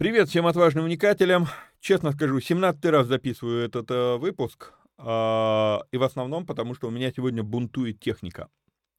Привет всем отважным вникателям. Честно скажу, 17 раз записываю этот э, выпуск. Э, и в основном потому, что у меня сегодня бунтует техника.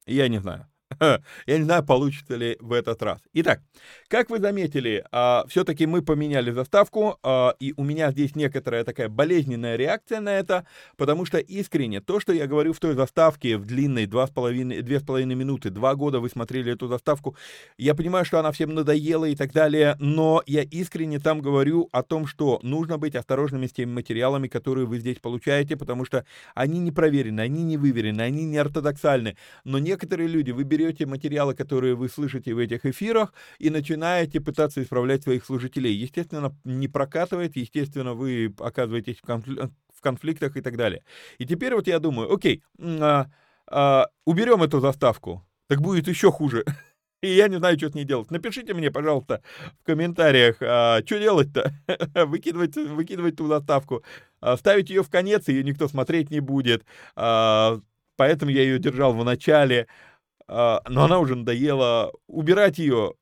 Я не знаю. Я не знаю, получится ли в этот раз. Итак, как вы заметили, а, все-таки мы поменяли заставку, а, и у меня здесь некоторая такая болезненная реакция на это, потому что искренне то, что я говорю в той заставке в длинной 2,5 минуты, 2 года вы смотрели эту заставку, я понимаю, что она всем надоела и так далее, но я искренне там говорю о том, что нужно быть осторожными с теми материалами, которые вы здесь получаете, потому что они не проверены, они не выверены, они не ортодоксальны, но некоторые люди, вы берете материалы, которые вы слышите в этих эфирах, и начинаете пытаться исправлять своих служителей. Естественно, не прокатывает, естественно, вы оказываетесь в, конфли- в конфликтах и так далее. И теперь вот я думаю, окей, а, а, уберем эту заставку, так будет еще хуже. И я не знаю, что с ней делать. Напишите мне, пожалуйста, в комментариях, а, что делать-то? выкидывать, выкидывать ту заставку. А, ставить ее в конец, ее никто смотреть не будет. А, поэтому я ее держал в начале. А, но она уже надоела. Убирать ее,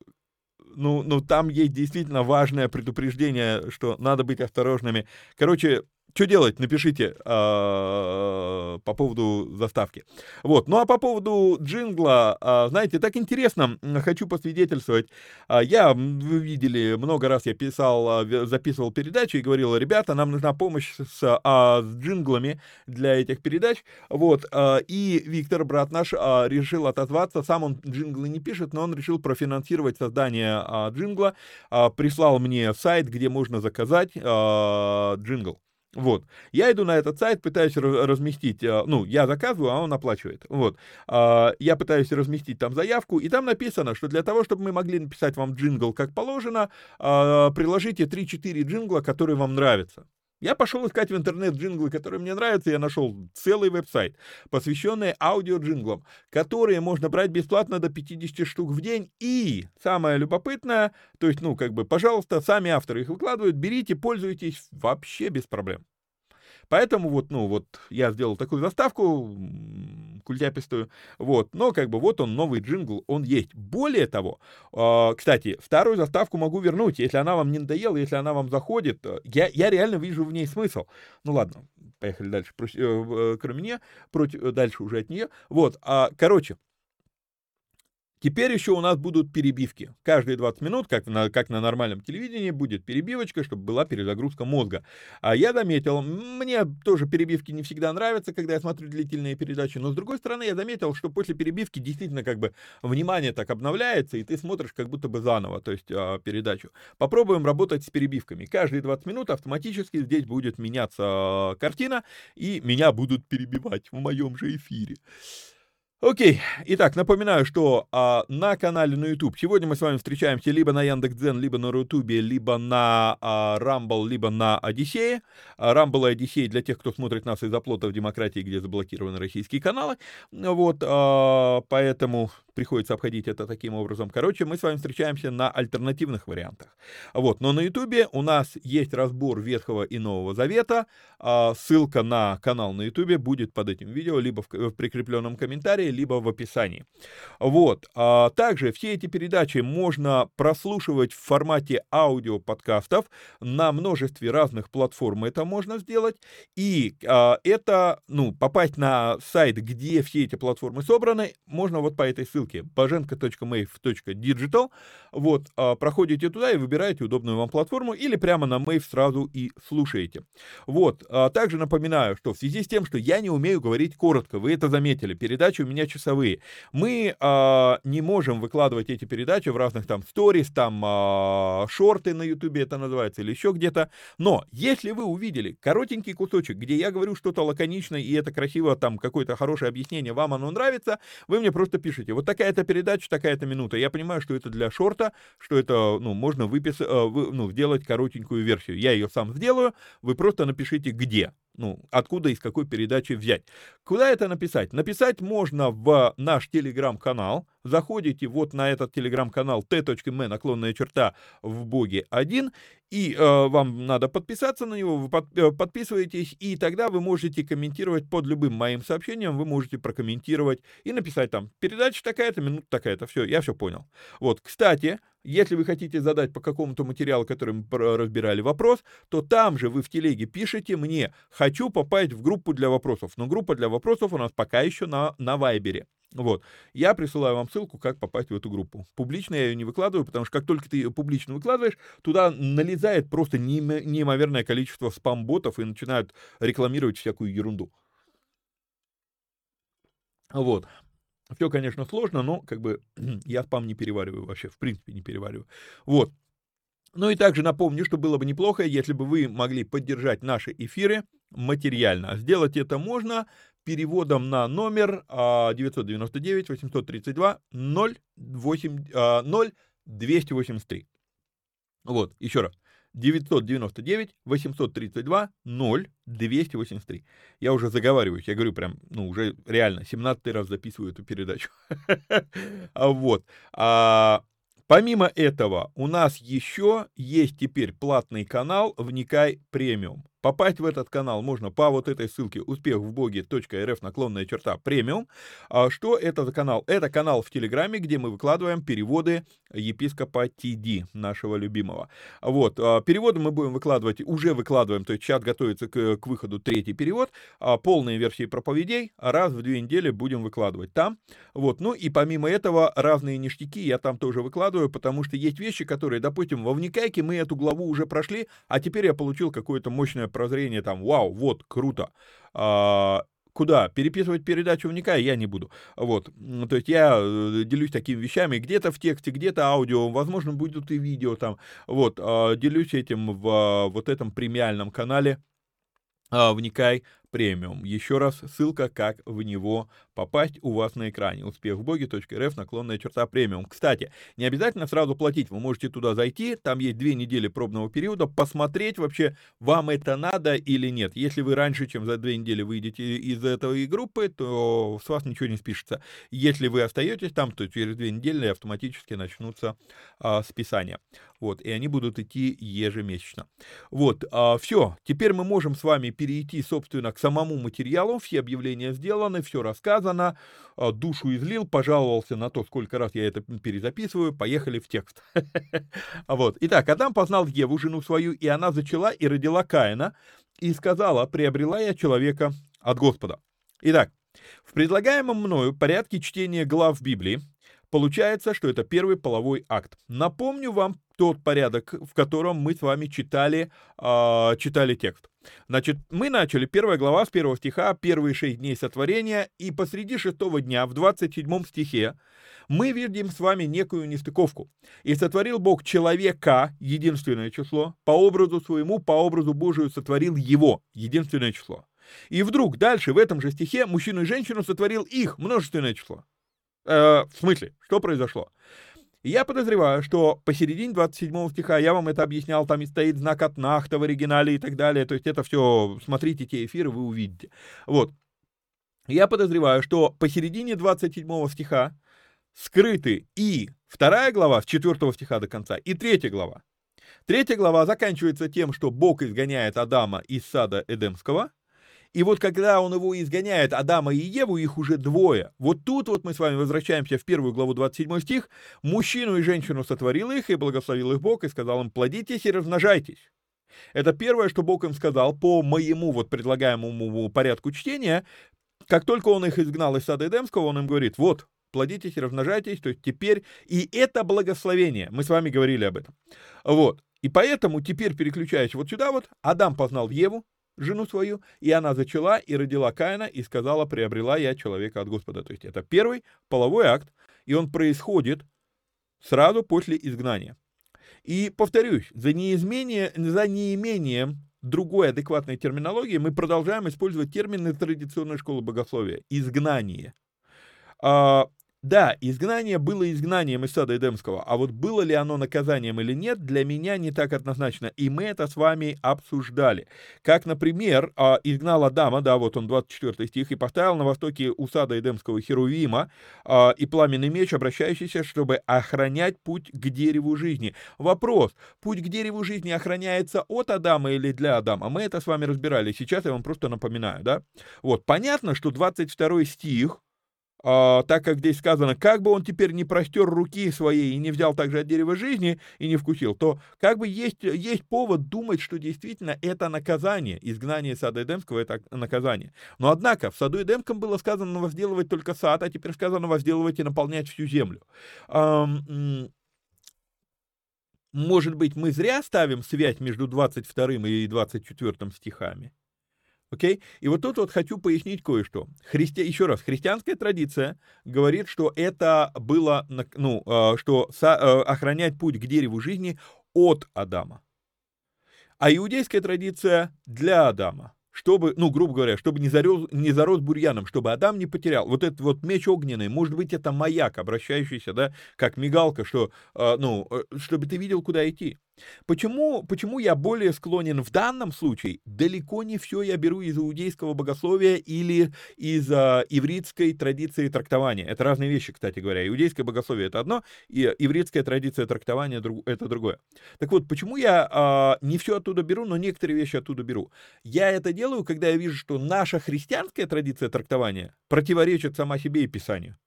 ну, ну, там есть действительно важное предупреждение, что надо быть осторожными. Короче, что делать, напишите э, по поводу заставки. Вот, ну а по поводу джингла, э, знаете, так интересно, хочу посвидетельствовать. Э, я, вы видели, много раз я писал, записывал передачи и говорил, ребята, нам нужна помощь с, э, с джинглами для этих передач. Вот, и Виктор, брат наш, решил отозваться, сам он джинглы не пишет, но он решил профинансировать создание джингла, прислал мне сайт, где можно заказать джингл. Вот. Я иду на этот сайт, пытаюсь разместить, э, ну, я заказываю, а он оплачивает. Вот. А, я пытаюсь разместить там заявку, и там написано, что для того, чтобы мы могли написать вам джингл как положено, а, приложите 3-4 джингла, которые вам нравятся. Я пошел искать в интернет джинглы, которые мне нравятся, я нашел целый веб-сайт, посвященный аудио-джинглам, которые можно брать бесплатно до 50 штук в день. И самое любопытное, то есть, ну, как бы, пожалуйста, сами авторы их выкладывают, берите, пользуйтесь вообще без проблем. Поэтому вот, ну, вот я сделал такую заставку культяпистую, вот, но как бы вот он, новый джингл, он есть. Более того, э, кстати, старую заставку могу вернуть, если она вам не надоела, если она вам заходит, э, я, я реально вижу в ней смысл. Ну ладно, поехали дальше, э, э, кроме нее, против, э, дальше уже от нее. Вот, а, короче, Теперь еще у нас будут перебивки. Каждые 20 минут, как на, как на нормальном телевидении, будет перебивочка, чтобы была перезагрузка мозга. А я заметил, мне тоже перебивки не всегда нравятся, когда я смотрю длительные передачи, но с другой стороны я заметил, что после перебивки действительно как бы внимание так обновляется, и ты смотришь как будто бы заново, то есть а, передачу. Попробуем работать с перебивками. Каждые 20 минут автоматически здесь будет меняться а, картина, и меня будут перебивать в моем же эфире. Окей, итак, напоминаю, что а, на канале на YouTube сегодня мы с вами встречаемся либо на Яндекс.Дзен, либо на Рутубе, либо на а, Rumble, либо на Одиссее. А, Rumble и Одиссей для тех, кто смотрит нас из оплотов демократии, где заблокированы российские каналы. Вот, а, поэтому приходится обходить это таким образом. Короче, мы с вами встречаемся на альтернативных вариантах. Вот, но на Ютубе у нас есть разбор Ветхого и Нового Завета. А, ссылка на канал на Ютубе будет под этим видео, либо в, в прикрепленном комментарии, либо в описании. Вот. А, также все эти передачи можно прослушивать в формате аудиоподкастов на множестве разных платформ. Это можно сделать. И а, это, ну, попасть на сайт, где все эти платформы собраны, можно вот по этой ссылке bajenko.mave.digital. Вот, а, проходите туда и выбираете удобную вам платформу или прямо на Mave сразу и слушаете. Вот. Также напоминаю, что в связи с тем, что я не умею говорить коротко, вы это заметили, передачи у меня часовые. Мы а, не можем выкладывать эти передачи в разных там сторис, там а, шорты на ютубе это называется или еще где-то. Но если вы увидели коротенький кусочек, где я говорю что-то лаконично и это красиво, там какое-то хорошее объяснение, вам оно нравится, вы мне просто пишите, вот такая-то передача, такая-то минута. Я понимаю, что это для шорта, что это, ну, можно выписать, э, ну, сделать коротенькую версию. Я ее сам сделаю, вы просто напишите где ну, откуда, из какой передачи взять. Куда это написать? Написать можно в наш телеграм-канал. Заходите вот на этот телеграм-канал t.m наклонная черта в боге 1, и э, вам надо подписаться на него, вы под, э, подписываетесь, и тогда вы можете комментировать под любым моим сообщением, вы можете прокомментировать и написать там, передача такая-то, минута такая-то, все, я все понял. Вот, кстати, если вы хотите задать по какому-то материалу, который мы разбирали вопрос, то там же вы в телеге пишете мне «хочу попасть в группу для вопросов». Но группа для вопросов у нас пока еще на, на Вайбере. Вот. Я присылаю вам ссылку, как попасть в эту группу. Публично я ее не выкладываю, потому что как только ты ее публично выкладываешь, туда налезает просто неимоверное количество спам-ботов и начинают рекламировать всякую ерунду. Вот. Все, конечно, сложно, но как бы я спам не перевариваю вообще, в принципе не перевариваю. Вот. Ну и также напомню, что было бы неплохо, если бы вы могли поддержать наши эфиры материально. Сделать это можно переводом на номер 999 832 08, 0283. Вот, еще раз. 999 832 0 283. Я уже заговариваюсь, я говорю прям, ну, уже реально, 17 раз записываю эту передачу. А Вот. А, помимо этого, у нас еще есть теперь платный канал «Вникай премиум». Попасть в этот канал можно по вот этой ссылке успех в боге.рф наклонная черта премиум. А что это за канал? Это канал в Телеграме, где мы выкладываем переводы епископа Тиди, нашего любимого. Вот, а, переводы мы будем выкладывать, уже выкладываем, то есть чат готовится к, к выходу третий перевод, а полные версии проповедей раз в две недели будем выкладывать там. Вот, ну и помимо этого разные ништяки я там тоже выкладываю, потому что есть вещи, которые, допустим, во Вникайке мы эту главу уже прошли, а теперь я получил какое-то мощное прозрение, там, вау, вот, круто. А, куда? Переписывать передачу вникая я не буду. Вот. То есть я э, делюсь такими вещами, где-то в тексте, где-то аудио, возможно, будут и видео там. Вот. А, делюсь этим в вот этом премиальном канале а, «Вникай премиум». Еще раз, ссылка, как в него попасть у вас на экране. Успех в боге.рф, наклонная черта премиум. Кстати, не обязательно сразу платить, вы можете туда зайти, там есть две недели пробного периода, посмотреть вообще, вам это надо или нет. Если вы раньше, чем за две недели выйдете из этой группы, то с вас ничего не спишется. Если вы остаетесь там, то через две недели автоматически начнутся а, списания. Вот, и они будут идти ежемесячно. Вот, а, все, теперь мы можем с вами перейти, собственно, к самому материалу, все объявления сделаны, все рассказано, а, душу излил, пожаловался на то, сколько раз я это перезаписываю, поехали в текст. Вот, итак, Адам познал Еву, жену свою, и она зачала и родила Каина, и сказала, приобрела я человека от Господа. Итак, в предлагаемом мною порядке чтения глав Библии получается, что это первый половой акт. Напомню вам тот порядок, в котором мы с вами читали, э, читали текст. Значит, мы начали, первая глава с первого стиха, первые шесть дней сотворения, и посреди шестого дня, в 27 стихе, мы видим с вами некую нестыковку. «И сотворил Бог человека, единственное число, по образу своему, по образу Божию сотворил его, единственное число». И вдруг дальше, в этом же стихе, мужчину и женщину сотворил их, множественное число. Э, в смысле, что произошло? Я подозреваю, что посередине 27 стиха, я вам это объяснял, там и стоит знак от Нахта в оригинале и так далее, то есть это все, смотрите те эфиры, вы увидите. Вот. Я подозреваю, что посередине 27 стиха скрыты и вторая глава, с 4 стиха до конца, и третья глава. Третья глава заканчивается тем, что Бог изгоняет Адама из сада Эдемского, и вот когда он его изгоняет, Адама и Еву, их уже двое. Вот тут вот мы с вами возвращаемся в первую главу 27 стих. Мужчину и женщину сотворил их, и благословил их Бог, и сказал им, плодитесь и размножайтесь. Это первое, что Бог им сказал по моему вот предлагаемому порядку чтения. Как только он их изгнал из сада Эдемского, он им говорит, вот, плодитесь и размножайтесь, то есть теперь, и это благословение, мы с вами говорили об этом. Вот, и поэтому теперь переключаясь вот сюда вот, Адам познал Еву, жену свою, и она зачала и родила Каина, и сказала, приобрела я человека от Господа. То есть это первый половой акт, и он происходит сразу после изгнания. И повторюсь, за, неизмение, за неимением другой адекватной терминологии мы продолжаем использовать термины традиционной школы богословия. Изгнание. А, да, изгнание было изгнанием из сада Эдемского, а вот было ли оно наказанием или нет, для меня не так однозначно, и мы это с вами обсуждали. Как, например, а, изгнал Адама, да, вот он 24 стих, и поставил на востоке у сада Эдемского Херувима а, и пламенный меч, обращающийся, чтобы охранять путь к дереву жизни. Вопрос, путь к дереву жизни охраняется от Адама или для Адама? Мы это с вами разбирали, сейчас я вам просто напоминаю, да? Вот, понятно, что 22 стих, а, так как здесь сказано, как бы он теперь не простер руки своей и не взял также от дерева жизни и не вкусил, то как бы есть, есть повод думать, что действительно это наказание, изгнание сада Эдемского — это наказание. Но однако в саду Эдемском было сказано возделывать только сад, а теперь сказано возделывать и наполнять всю землю. Может быть, мы зря ставим связь между 22 и 24 стихами? Окей? Okay? И вот тут вот хочу пояснить кое-что. Христи... Еще раз, христианская традиция говорит, что это было, ну, а, что а, охранять путь к дереву жизни от Адама. А иудейская традиция для Адама чтобы, ну, грубо говоря, чтобы не, зарос, не зарос бурьяном, чтобы Адам не потерял. Вот этот вот меч огненный, может быть, это маяк, обращающийся, да, как мигалка, что, э, ну, э, чтобы ты видел, куда идти. Почему, почему я более склонен в данном случае? Далеко не все я беру из иудейского богословия или из а, ивритской традиции трактования. Это разные вещи, кстати говоря. Иудейское богословие это одно, и ивритская традиция трактования это другое. Так вот, почему я а, не все оттуда беру, но некоторые вещи оттуда беру? Я это делаю, когда я вижу, что наша христианская традиция трактования противоречит сама себе и Писанию.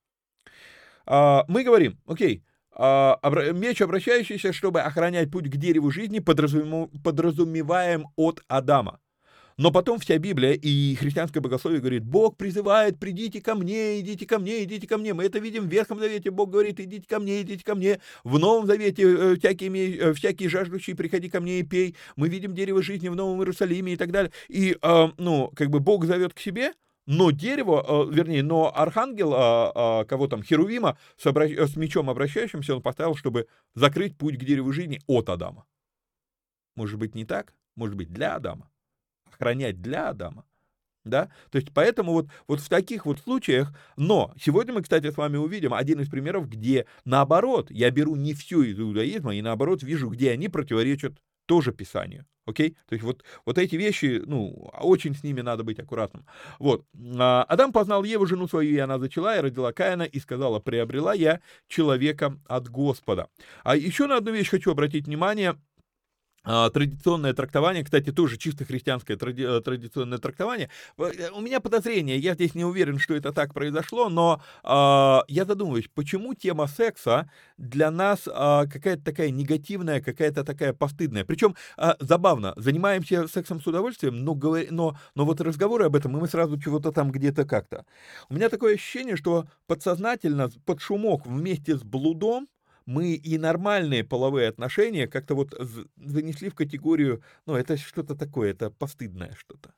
А, мы говорим, окей, а, меч, обращающийся, чтобы охранять путь к дереву жизни, подразумеваем от Адама. Но потом вся Библия и христианское богословие говорит, Бог призывает, придите ко мне, идите ко мне, идите ко мне. Мы это видим в Ветхом Завете, Бог говорит, идите ко мне, идите ко мне. В Новом Завете э, всякие, э, всякие жаждущие, приходи ко мне и пей. Мы видим дерево жизни в Новом Иерусалиме и так далее. И, э, ну, как бы Бог зовет к себе, но дерево, э, вернее, но архангел, а, а, кого там, Херувима, с, обращ... с мечом обращающимся, он поставил, чтобы закрыть путь к дереву жизни от Адама. Может быть, не так? Может быть, для Адама? Охранять для Адама? Да? То есть поэтому вот, вот в таких вот случаях, но сегодня мы, кстати, с вами увидим один из примеров, где наоборот, я беру не всю из иудаизма и наоборот вижу, где они противоречат тоже Писанию. Окей? То есть вот, вот эти вещи, ну, очень с ними надо быть аккуратным. Вот. А, Адам познал Еву, жену свою, и она зачала, и родила Каина, и сказала, приобрела я человека от Господа. А еще на одну вещь хочу обратить внимание – а, традиционное трактование, кстати, тоже чисто христианское тради, э, традиционное трактование. Э, у меня подозрение, я здесь не уверен, что это так произошло, но э, я задумываюсь, почему тема секса для нас э, какая-то такая негативная, какая-то такая постыдная. Причем э, забавно, занимаемся сексом с удовольствием, но, но, но вот разговоры об этом, и мы сразу чего-то там где-то как-то. У меня такое ощущение, что подсознательно под шумок вместе с блудом мы и нормальные половые отношения как-то вот занесли в категорию, ну, это что-то такое, это постыдное что-то.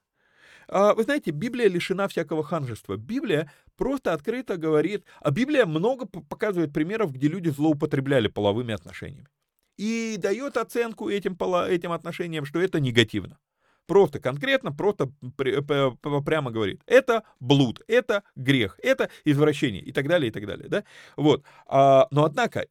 А, вы знаете, Библия лишена всякого ханжества. Библия просто открыто говорит, а Библия много показывает примеров, где люди злоупотребляли половыми отношениями. И дает оценку этим, этим отношениям, что это негативно. Просто конкретно, просто прямо говорит. Это блуд, это грех, это извращение и так далее, и так далее. Да? Вот. А, но однако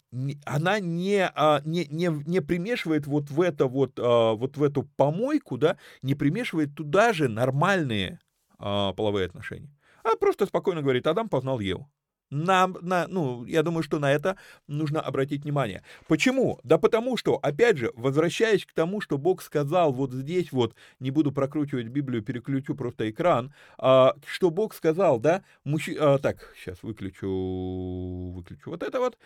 она не, а, не, не, не примешивает вот в, это вот, а, вот в эту помойку, да, не примешивает туда же нормальные половые отношения. А просто спокойно говорит, Адам познал Еву. На, на, ну, я думаю, что на это нужно обратить внимание. Почему? Да потому что, опять же, возвращаясь к тому, что Бог сказал вот здесь вот, не буду прокручивать Библию, переключу просто экран, а, что Бог сказал, да, мужчина, а, так, сейчас выключу, выключу вот это вот,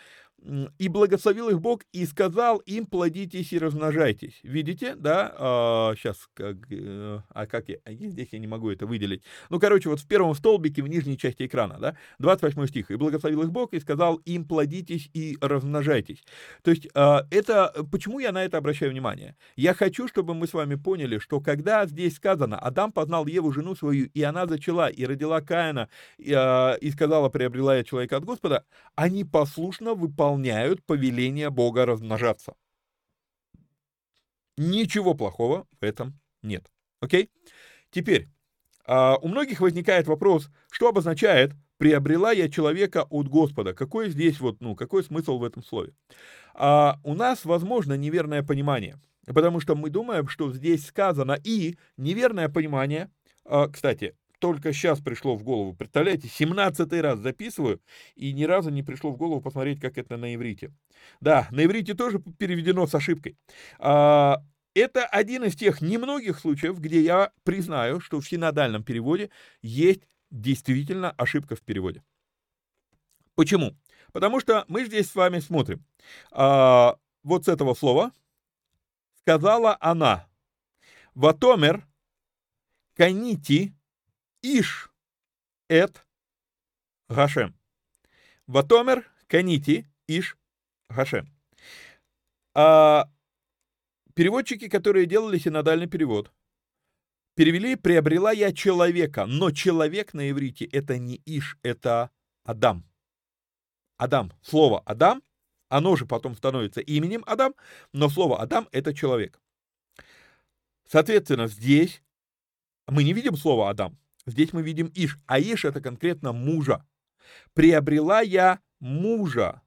и благословил их Бог и сказал им плодитесь и размножайтесь. Видите, да? А, сейчас, как, э, а как я, а здесь я не могу это выделить. Ну, короче, вот в первом столбике в нижней части экрана, да, 28 стих. И благословил их Бог и сказал им плодитесь и размножайтесь. То есть а, это, почему я на это обращаю внимание? Я хочу, чтобы мы с вами поняли, что когда здесь сказано, Адам познал Еву, жену свою, и она зачала, и родила Каина, и, а, сказала, приобрела я человека от Господа, они послушно выполняют выполняют повеление Бога размножаться. Ничего плохого в этом нет. Окей? Теперь, а, у многих возникает вопрос, что обозначает «приобрела я человека от Господа». Какой здесь вот, ну, какой смысл в этом слове? А, у нас, возможно, неверное понимание, потому что мы думаем, что здесь сказано и неверное понимание, а, кстати, только сейчас пришло в голову. Представляете, 17 раз записываю, и ни разу не пришло в голову посмотреть, как это на иврите. Да, на иврите тоже переведено с ошибкой. А, это один из тех немногих случаев, где я признаю, что в синодальном переводе есть действительно ошибка в переводе. Почему? Потому что мы здесь с вами смотрим. А, вот с этого слова сказала она. Ватомер канити иш эт гашем. Ватомер канити иш гашем. А, переводчики, которые делали синодальный перевод, перевели «приобрела я человека», но человек на иврите это не иш, это Адам. Адам, слово Адам, оно же потом становится именем Адам, но слово Адам это человек. Соответственно, здесь мы не видим слово Адам, здесь мы видим Иш, а Иш это конкретно мужа. Приобрела я мужа.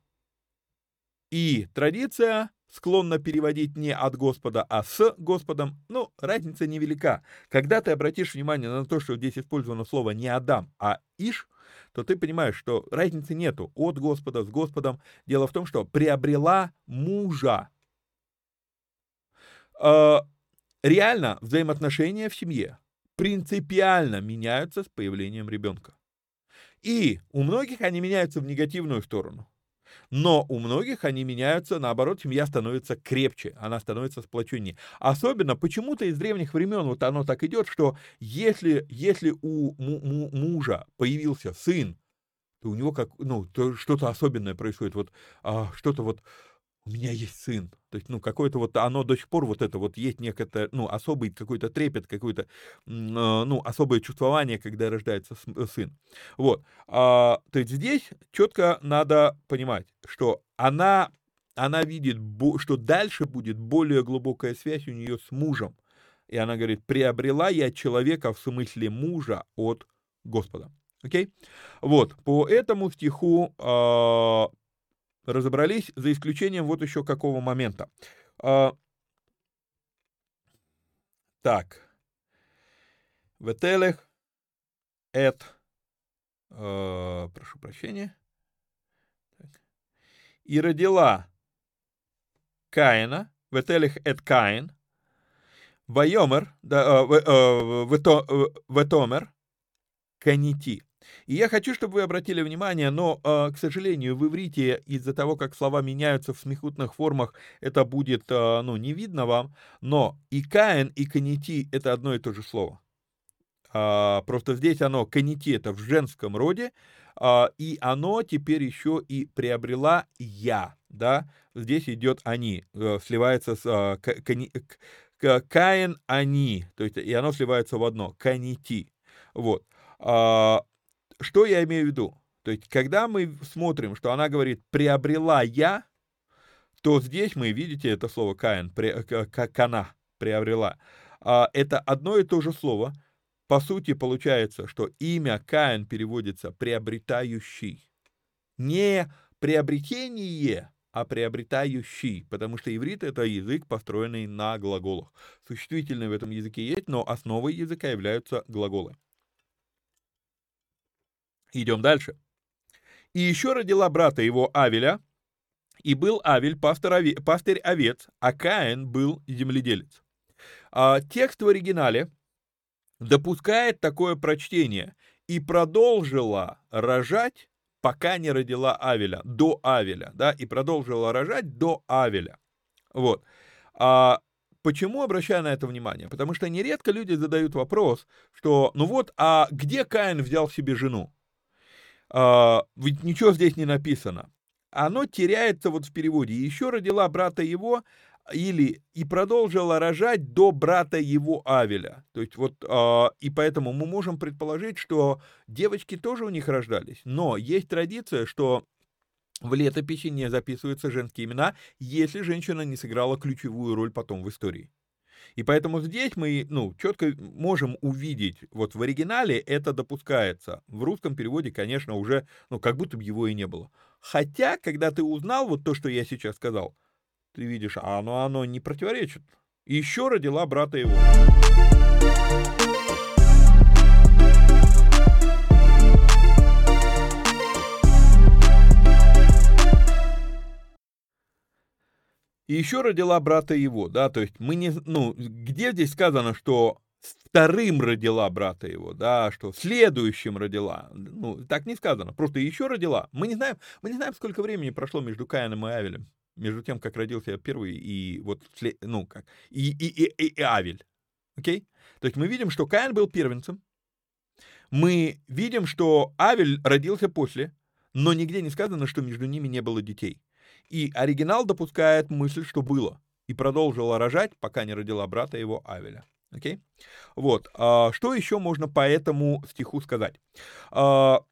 И традиция склонна переводить не от Господа, а с Господом, ну, разница невелика. Когда ты обратишь внимание на то, что здесь использовано слово не Адам, а Иш, то ты понимаешь, что разницы нету от Господа, с Господом. Дело в том, что приобрела мужа. Э, реально взаимоотношения в семье принципиально меняются с появлением ребенка. И у многих они меняются в негативную сторону. Но у многих они меняются, наоборот, семья становится крепче, она становится сплоченнее. Особенно почему-то из древних времен вот оно так идет, что если, если у мужа появился сын, то у него как, ну, то что-то особенное происходит, вот а, что-то вот у меня есть сын. То есть, ну, какое-то вот, оно до сих пор вот это вот есть некое, ну, особый какой-то трепет, какое-то, а, ну, особое чувствование, когда рождается э, сын. Вот. А, то есть здесь четко надо понимать, что она, она видит, что дальше будет более глубокая связь у нее с мужем. И она говорит, приобрела я человека в смысле мужа от Господа. Окей? Okay? Вот, по этому стиху э, разобрались, за исключением вот еще какого момента. А, так. Ветелех, эт, э, прошу прощения, так. и родила Каина, Ветелех эт Каин, Вайомер, да, э, э, Ветомер, Канити. И я хочу, чтобы вы обратили внимание, но, э, к сожалению, в иврите из-за того, как слова меняются в смехутных формах, это будет, э, ну, не видно вам, но и Каин, и Канити — это одно и то же слово. А, просто здесь оно, Канити — это в женском роде, а, и оно теперь еще и приобрела «я», да, здесь идет «они», э, сливается с Каин, «они», то есть и оно сливается в одно, Канити, вот. Что я имею в виду? То есть, когда мы смотрим, что она говорит «приобрела я», то здесь мы, видите, это слово «каин», как она приобрела. А, это одно и то же слово. По сути, получается, что имя Каин переводится «приобретающий». Не приобретение, а приобретающий, потому что иврит — это язык, построенный на глаголах. Существительные в этом языке есть, но основой языка являются глаголы. Идем дальше. И еще родила брата его Авеля, и был Авель пастырь, овец, а Каин был земледелец. А, текст в оригинале допускает такое прочтение и продолжила рожать, пока не родила Авеля, до Авеля, да, и продолжила рожать до Авеля. Вот. А, почему обращаю на это внимание? Потому что нередко люди задают вопрос, что, ну вот, а где Каин взял себе жену? А, ведь ничего здесь не написано. Оно теряется вот в переводе. Еще родила брата его, или и продолжила рожать до брата его Авеля. То есть вот, э, и поэтому мы можем предположить, что девочки тоже у них рождались. Но есть традиция, что в летописи не записываются женские имена, если женщина не сыграла ключевую роль потом в истории. И поэтому здесь мы, ну, четко можем увидеть, вот в оригинале это допускается. В русском переводе, конечно, уже, ну, как будто бы его и не было. Хотя, когда ты узнал вот то, что я сейчас сказал, ты видишь, а оно, оно не противоречит. Еще родила брата его. И еще родила брата его, да, то есть мы не, ну, где здесь сказано, что вторым родила брата его, да, что следующим родила. Ну, так не сказано, просто еще родила. Мы не знаем, мы не знаем, сколько времени прошло между Каином и Авелем, между тем, как родился первый и вот, ну, как, и, и, и, и Авель. Окей? То есть мы видим, что Каин был первенцем, мы видим, что Авель родился после, но нигде не сказано, что между ними не было детей. И оригинал допускает мысль, что было, и продолжила рожать, пока не родила брата его Авеля. Окей? Okay? Вот. А, что еще можно по этому стиху сказать? А,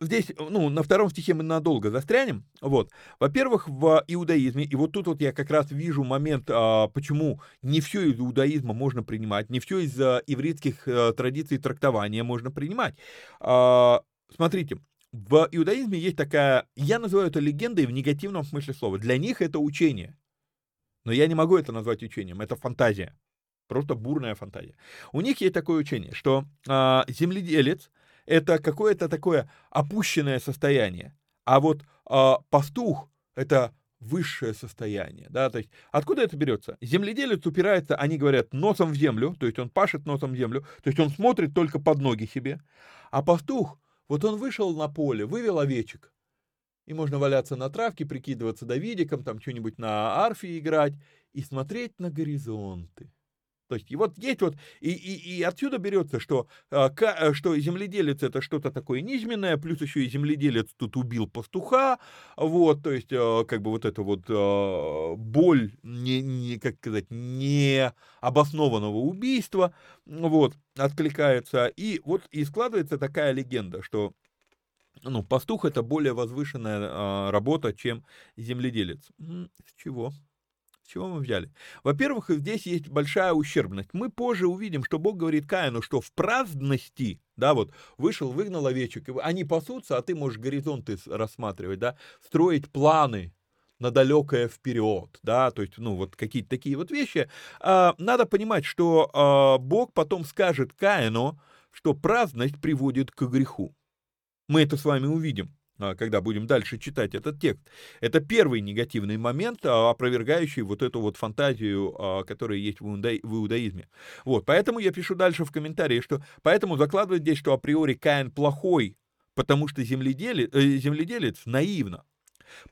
здесь, ну, на втором стихе мы надолго застрянем. Вот. Во-первых, в иудаизме, и вот тут вот я как раз вижу момент, а, почему не все из иудаизма можно принимать, не все из а, ивритских а, традиций трактования можно принимать. А, смотрите, в иудаизме есть такая, я называю это легендой в негативном смысле слова. Для них это учение. Но я не могу это назвать учением, это фантазия. Просто бурная фантазия. У них есть такое учение, что а, земледелец — это какое-то такое опущенное состояние, а вот а, пастух — это высшее состояние, да, то есть откуда это берется? Земледелец упирается, они говорят, носом в землю, то есть он пашет носом в землю, то есть он смотрит только под ноги себе, а пастух, вот он вышел на поле, вывел овечек, и можно валяться на травке, прикидываться Давидиком, там что-нибудь на арфе играть и смотреть на горизонты. То есть, и вот есть вот, и, и, и отсюда берется, что, а, э, что земледелец это что-то такое низменное, плюс еще и земледелец тут убил пастуха, вот, то есть, э, как бы вот эта вот э, боль, не, не, как сказать, не обоснованного убийства, вот, откликается, и вот и складывается такая легенда, что ну, пастух это более возвышенная а, работа, чем земледелец. С чего? Чего мы взяли? Во-первых, здесь есть большая ущербность. Мы позже увидим, что Бог говорит Каину, что в праздности, да, вот, вышел, выгнал овечек, они пасутся, а ты можешь горизонты рассматривать, да, строить планы, на далекое вперед, да, то есть, ну, вот какие-то такие вот вещи. А, надо понимать, что а, Бог потом скажет Каину, что праздность приводит к греху. Мы это с вами увидим. А, когда будем дальше читать этот текст. Это первый негативный момент, а, опровергающий вот эту вот фантазию, а, которая есть в, иудаизме. Вот, поэтому я пишу дальше в комментарии, что поэтому закладывать здесь, что априори Каин плохой, потому что земледелец, э, земледелец наивно.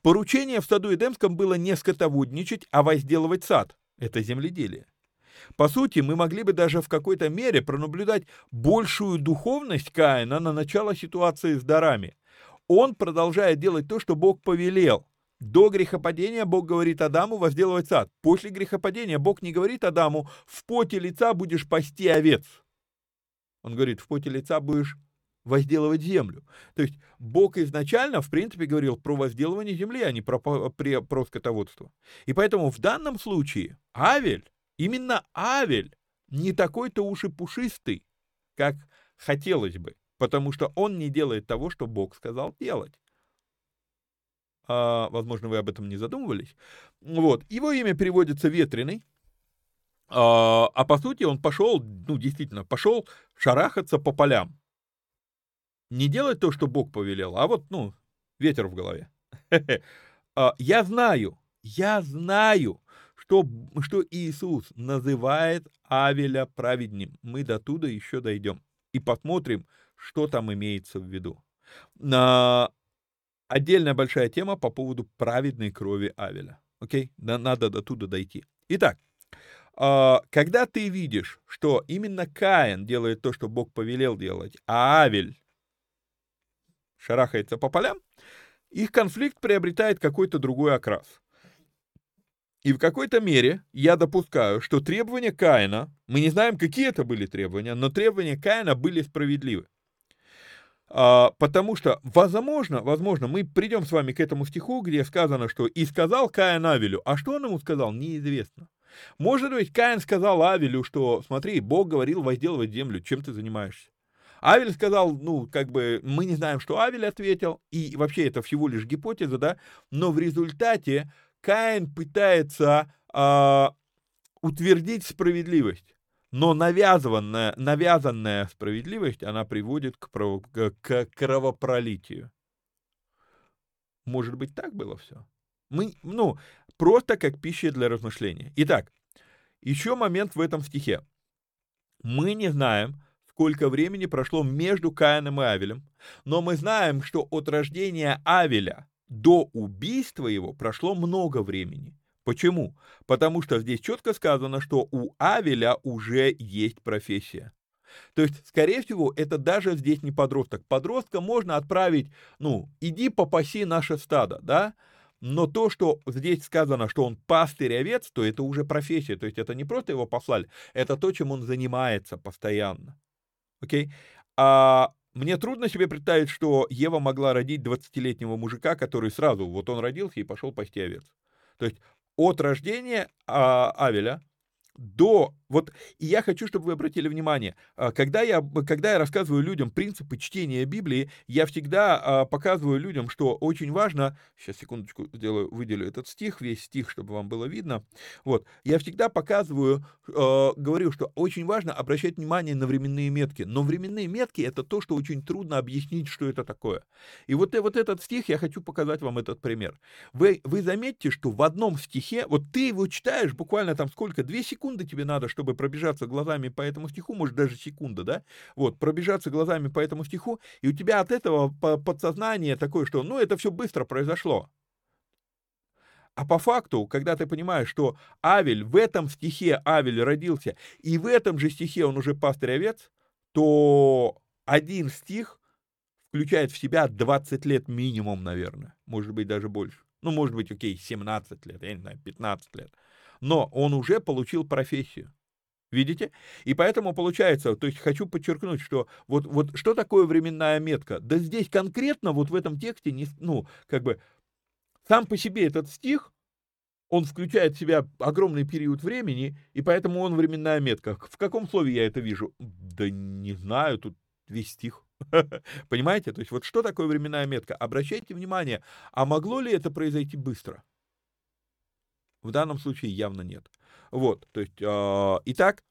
Поручение в саду Эдемском было не скотоводничать, а возделывать сад. Это земледелие. По сути, мы могли бы даже в какой-то мере пронаблюдать большую духовность Каина на начало ситуации с дарами он продолжает делать то, что Бог повелел. До грехопадения Бог говорит Адаму возделывать сад. После грехопадения Бог не говорит Адаму, в поте лица будешь пасти овец. Он говорит, в поте лица будешь возделывать землю. То есть Бог изначально, в принципе, говорил про возделывание земли, а не про, про, про скотоводство. И поэтому в данном случае Авель, именно Авель, не такой-то уж и пушистый, как хотелось бы потому что он не делает того, что Бог сказал делать. А, возможно, вы об этом не задумывались. Вот. Его имя переводится «ветреный», а, а по сути он пошел, ну, действительно, пошел шарахаться по полям. Не делать то, что Бог повелел, а вот, ну, ветер в голове. А, я знаю, я знаю, что, что Иисус называет Авеля праведным. Мы до туда еще дойдем и посмотрим, что там имеется в виду. На... Отдельная большая тема по поводу праведной крови Авеля. Окей? Надо до туда дойти. Итак, а, когда ты видишь, что именно Каин делает то, что Бог повелел делать, а Авель шарахается по полям, их конфликт приобретает какой-то другой окрас. И в какой-то мере я допускаю, что требования Каина, мы не знаем, какие это были требования, но требования Каина были справедливы. А, потому что, возможно, возможно, мы придем с вами к этому стиху, где сказано, что «и сказал Каин Авелю». А что он ему сказал, неизвестно. Может быть, Каин сказал Авелю, что «смотри, Бог говорил возделывать землю, чем ты занимаешься?» Авель сказал, ну, как бы, мы не знаем, что Авель ответил, и вообще это всего лишь гипотеза, да, но в результате Каин пытается э, утвердить справедливость. Но навязанная, навязанная справедливость, она приводит к, право, к кровопролитию. Может быть, так было все? Мы, ну, просто как пища для размышления. Итак, еще момент в этом стихе. Мы не знаем, сколько времени прошло между Каином и Авелем, но мы знаем, что от рождения Авеля до убийства его прошло много времени. Почему? Потому что здесь четко сказано, что у Авеля уже есть профессия. То есть, скорее всего, это даже здесь не подросток. Подростка можно отправить, ну, иди попаси наше стадо, да? Но то, что здесь сказано, что он пастырь овец, то это уже профессия. То есть это не просто его послали, это то, чем он занимается постоянно. Окей? А мне трудно себе представить, что Ева могла родить 20-летнего мужика, который сразу, вот он родился и пошел пасти овец. То есть от рождения а, Авеля до... Вот, и я хочу, чтобы вы обратили внимание, а, когда я, когда я рассказываю людям принципы чтения Библии, я всегда а, показываю людям, что очень важно... Сейчас, секундочку, сделаю, выделю этот стих, весь стих, чтобы вам было видно. Вот, я всегда показываю, а, говорю, что очень важно обращать внимание на временные метки. Но временные метки — это то, что очень трудно объяснить, что это такое. И вот, вот этот стих, я хочу показать вам этот пример. Вы, вы заметьте, что в одном стихе, вот ты его читаешь буквально там сколько, две секунды тебе надо, чтобы пробежаться глазами по этому стиху, может, даже секунда, да? Вот, пробежаться глазами по этому стиху, и у тебя от этого подсознание такое, что, ну, это все быстро произошло. А по факту, когда ты понимаешь, что Авель, в этом стихе Авель родился, и в этом же стихе он уже пастырь овец, то один стих включает в себя 20 лет минимум, наверное. Может быть, даже больше. Ну, может быть, окей, 17 лет, я не знаю, 15 лет но он уже получил профессию. Видите? И поэтому получается, то есть хочу подчеркнуть, что вот, вот что такое временная метка? Да здесь конкретно вот в этом тексте, не, ну, как бы, сам по себе этот стих, он включает в себя огромный период времени, и поэтому он временная метка. В каком слове я это вижу? Да не знаю, тут весь стих. Понимаете? То есть вот что такое временная метка? Обращайте внимание, а могло ли это произойти быстро? В данном случае явно нет. Вот, то есть, э, итак,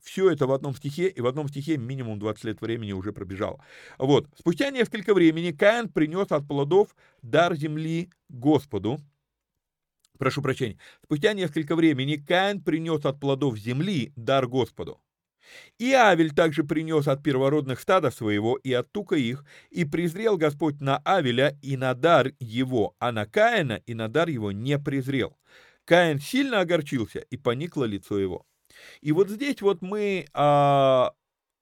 все это в одном стихе, и в одном стихе минимум 20 лет времени уже пробежало. Вот, спустя несколько времени Каин принес от плодов дар земли Господу. Прошу прощения. Спустя несколько времени Каин принес от плодов земли дар Господу. И Авель также принес от первородных стада своего и от тука их, и презрел Господь на Авеля и на дар его, а на Каина и на дар его не презрел. Каин сильно огорчился, и поникло лицо его. И вот здесь вот мы а,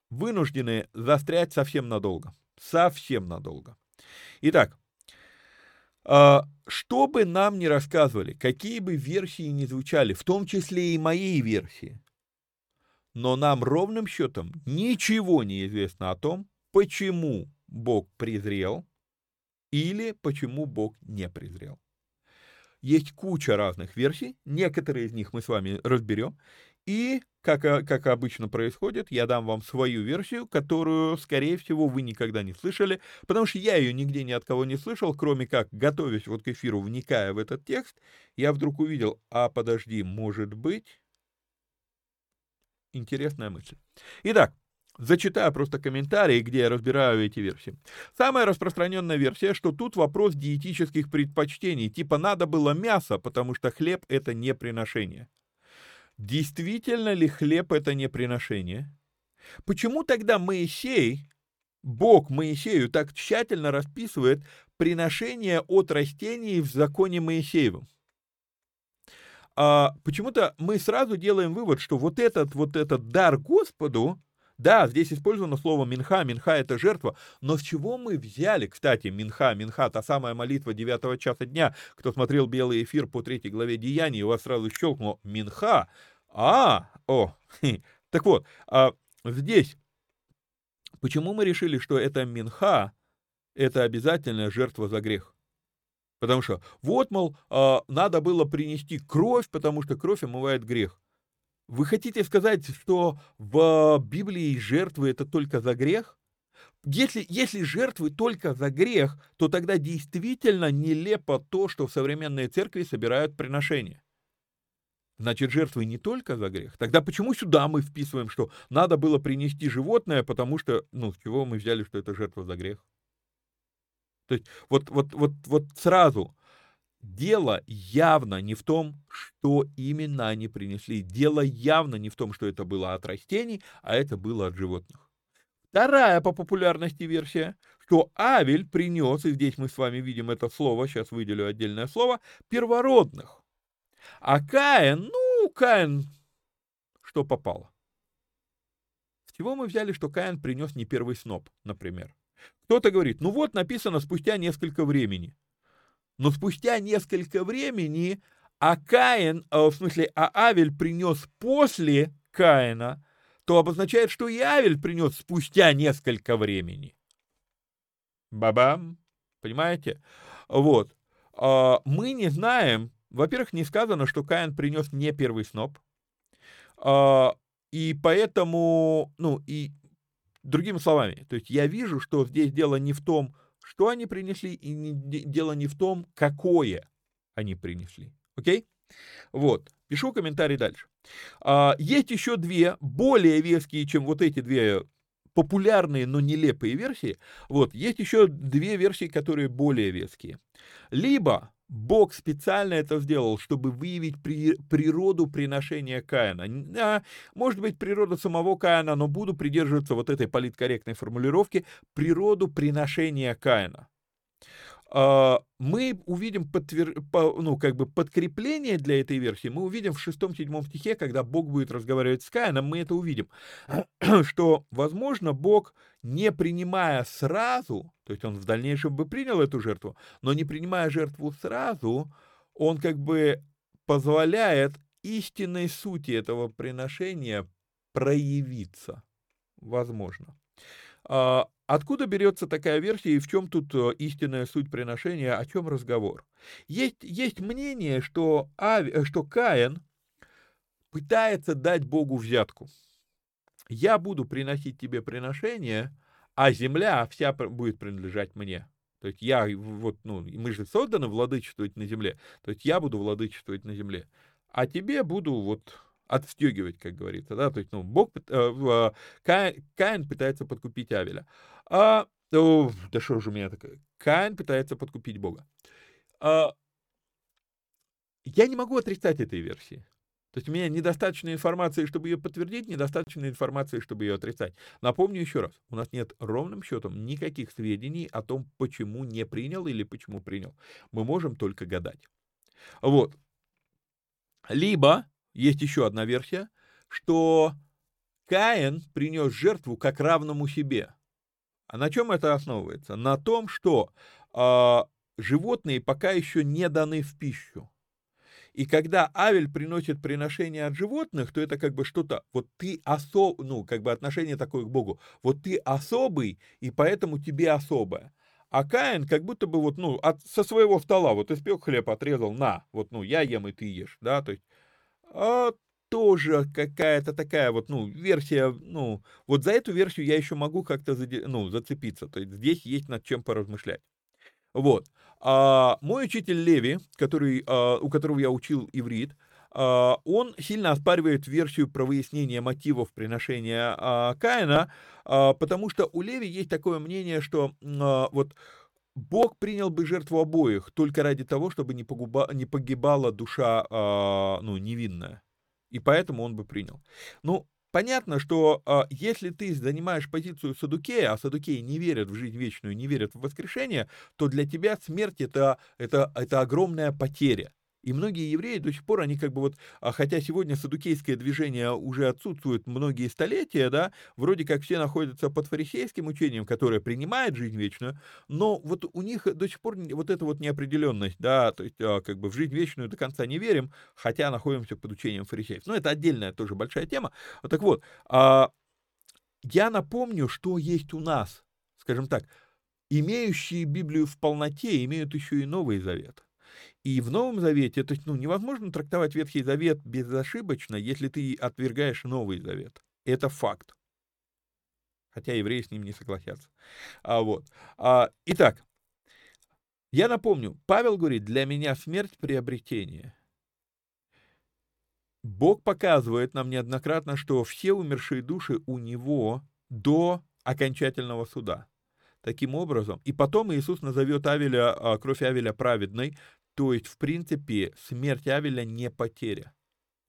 вынуждены застрять совсем надолго. Совсем надолго. Итак, а, что бы нам ни рассказывали, какие бы версии ни звучали, в том числе и моей версии, но нам ровным счетом ничего не известно о том, почему Бог презрел или почему Бог не презрел. Есть куча разных версий, некоторые из них мы с вами разберем. И, как, как обычно происходит, я дам вам свою версию, которую, скорее всего, вы никогда не слышали, потому что я ее нигде ни от кого не слышал, кроме как, готовясь вот к эфиру, вникая в этот текст, я вдруг увидел, а подожди, может быть... Интересная мысль. Итак, Зачитаю просто комментарии, где я разбираю эти версии. Самая распространенная версия, что тут вопрос диетических предпочтений, типа надо было мясо, потому что хлеб это не приношение. Действительно ли хлеб это не приношение? Почему тогда Моисей, Бог Моисею так тщательно расписывает приношение от растений в законе Моисеевом? А почему-то мы сразу делаем вывод, что вот этот вот этот дар Господу, да, здесь использовано слово минха, минха это жертва, но с чего мы взяли, кстати, минха, минха, та самая молитва 9 часа дня, кто смотрел белый эфир по третьей главе Деяний, у вас сразу щелкнуло минха, а, о, так вот, а здесь, почему мы решили, что это минха, это обязательная жертва за грех? Потому что вот, мол, а, надо было принести кровь, потому что кровь омывает грех. Вы хотите сказать, что в Библии жертвы это только за грех? Если, если жертвы только за грех, то тогда действительно нелепо то, что в современной церкви собирают приношения. Значит, жертвы не только за грех. Тогда почему сюда мы вписываем, что надо было принести животное, потому что, ну, с чего мы взяли, что это жертва за грех? То есть вот, вот, вот, вот сразу дело явно не в том, что именно они принесли. Дело явно не в том, что это было от растений, а это было от животных. Вторая по популярности версия, что Авель принес, и здесь мы с вами видим это слово, сейчас выделю отдельное слово, первородных. А Каин, ну, Каин, что попало. С чего мы взяли, что Каин принес не первый сноп, например? Кто-то говорит, ну вот написано спустя несколько времени. Но спустя несколько времени, а Каин, э, в смысле, а Авель принес после Каина, то обозначает, что и Авель принес спустя несколько времени. Бабам. Понимаете? Вот. А, мы не знаем, во-первых, не сказано, что Каин принес не первый сноп. А, и поэтому, ну, и другими словами, то есть я вижу, что здесь дело не в том, они принесли, и не, дело не в том, какое они принесли. Окей? Вот. Пишу комментарий дальше. А, есть еще две более веские, чем вот эти две популярные, но нелепые версии. Вот, есть еще две версии, которые более веские. Либо Бог специально это сделал, чтобы выявить при, природу приношения Каина. А, может быть, природа самого Каина, но буду придерживаться вот этой политкорректной формулировки природу приношения Каина. А, мы увидим подтвер... ну, как бы подкрепление для этой версии, мы увидим в шестом-седьмом стихе, когда Бог будет разговаривать с Каином, мы это увидим, что, возможно, Бог, не принимая сразу, то есть он в дальнейшем бы принял эту жертву, но не принимая жертву сразу, он как бы позволяет истинной сути этого приношения проявиться, возможно. Откуда берется такая версия и в чем тут э, истинная суть приношения, о чем разговор? Есть, есть мнение, что, Ави, э, что Каин пытается дать Богу взятку. Я буду приносить тебе приношение, а земля вся будет принадлежать мне. То есть я, вот, ну, мы же созданы владычествовать на земле, то есть я буду владычествовать на земле, а тебе буду вот отстегивать, как говорится, да, то есть, ну, Бог, э, э, Каин, Каин пытается подкупить Авеля. А, о, да что же у меня такое? Каин пытается подкупить Бога. А, я не могу отрицать этой версии. То есть у меня недостаточно информации, чтобы ее подтвердить, недостаточно информации, чтобы ее отрицать. Напомню еще раз, у нас нет ровным счетом никаких сведений о том, почему не принял или почему принял. Мы можем только гадать. Вот. Либо есть еще одна версия, что Каин принес жертву как равному себе. А на чем это основывается? На том, что э, животные пока еще не даны в пищу. И когда Авель приносит приношение от животных, то это как бы что-то, вот ты особ, ну, как бы отношение такое к Богу, вот ты особый, и поэтому тебе особое. А Каин как будто бы вот, ну, от, со своего стола, вот испек хлеб, отрезал, на, вот, ну, я ем, и ты ешь, да, то есть а, тоже какая-то такая вот, ну, версия, ну, вот за эту версию я еще могу как-то, ну, зацепиться, то есть здесь есть над чем поразмышлять. Вот. А, мой учитель Леви, который, а, у которого я учил иврит, а, он сильно оспаривает версию про выяснение мотивов приношения а, Каина, потому что у Леви есть такое мнение, что вот Бог принял бы жертву обоих только ради того, чтобы не, погуба, не погибала душа э, ну, невинная. И поэтому он бы принял. Ну, понятно, что э, если ты занимаешь позицию Садукея, а Садукеи не верят в жизнь вечную, не верят в воскрешение, то для тебя смерть это, это, это огромная потеря. И многие евреи до сих пор, они как бы вот, а хотя сегодня садукейское движение уже отсутствует многие столетия, да, вроде как все находятся под фарисейским учением, которое принимает жизнь вечную, но вот у них до сих пор вот эта вот неопределенность, да, то есть а, как бы в жизнь вечную до конца не верим, хотя находимся под учением фарисеев. Но это отдельная тоже большая тема. Так вот, а, я напомню, что есть у нас, скажем так, имеющие Библию в полноте, имеют еще и Новый Завет. И в Новом Завете, то есть, ну, невозможно трактовать Ветхий Завет безошибочно, если ты отвергаешь Новый Завет. Это факт. Хотя евреи с ним не согласятся. А, вот. А, итак, я напомню, Павел говорит, для меня смерть приобретение. Бог показывает нам неоднократно, что все умершие души у него до окончательного суда. Таким образом, и потом Иисус назовет Авеля, а, кровь Авеля праведной, То есть, в принципе, смерть Авеля не потеря.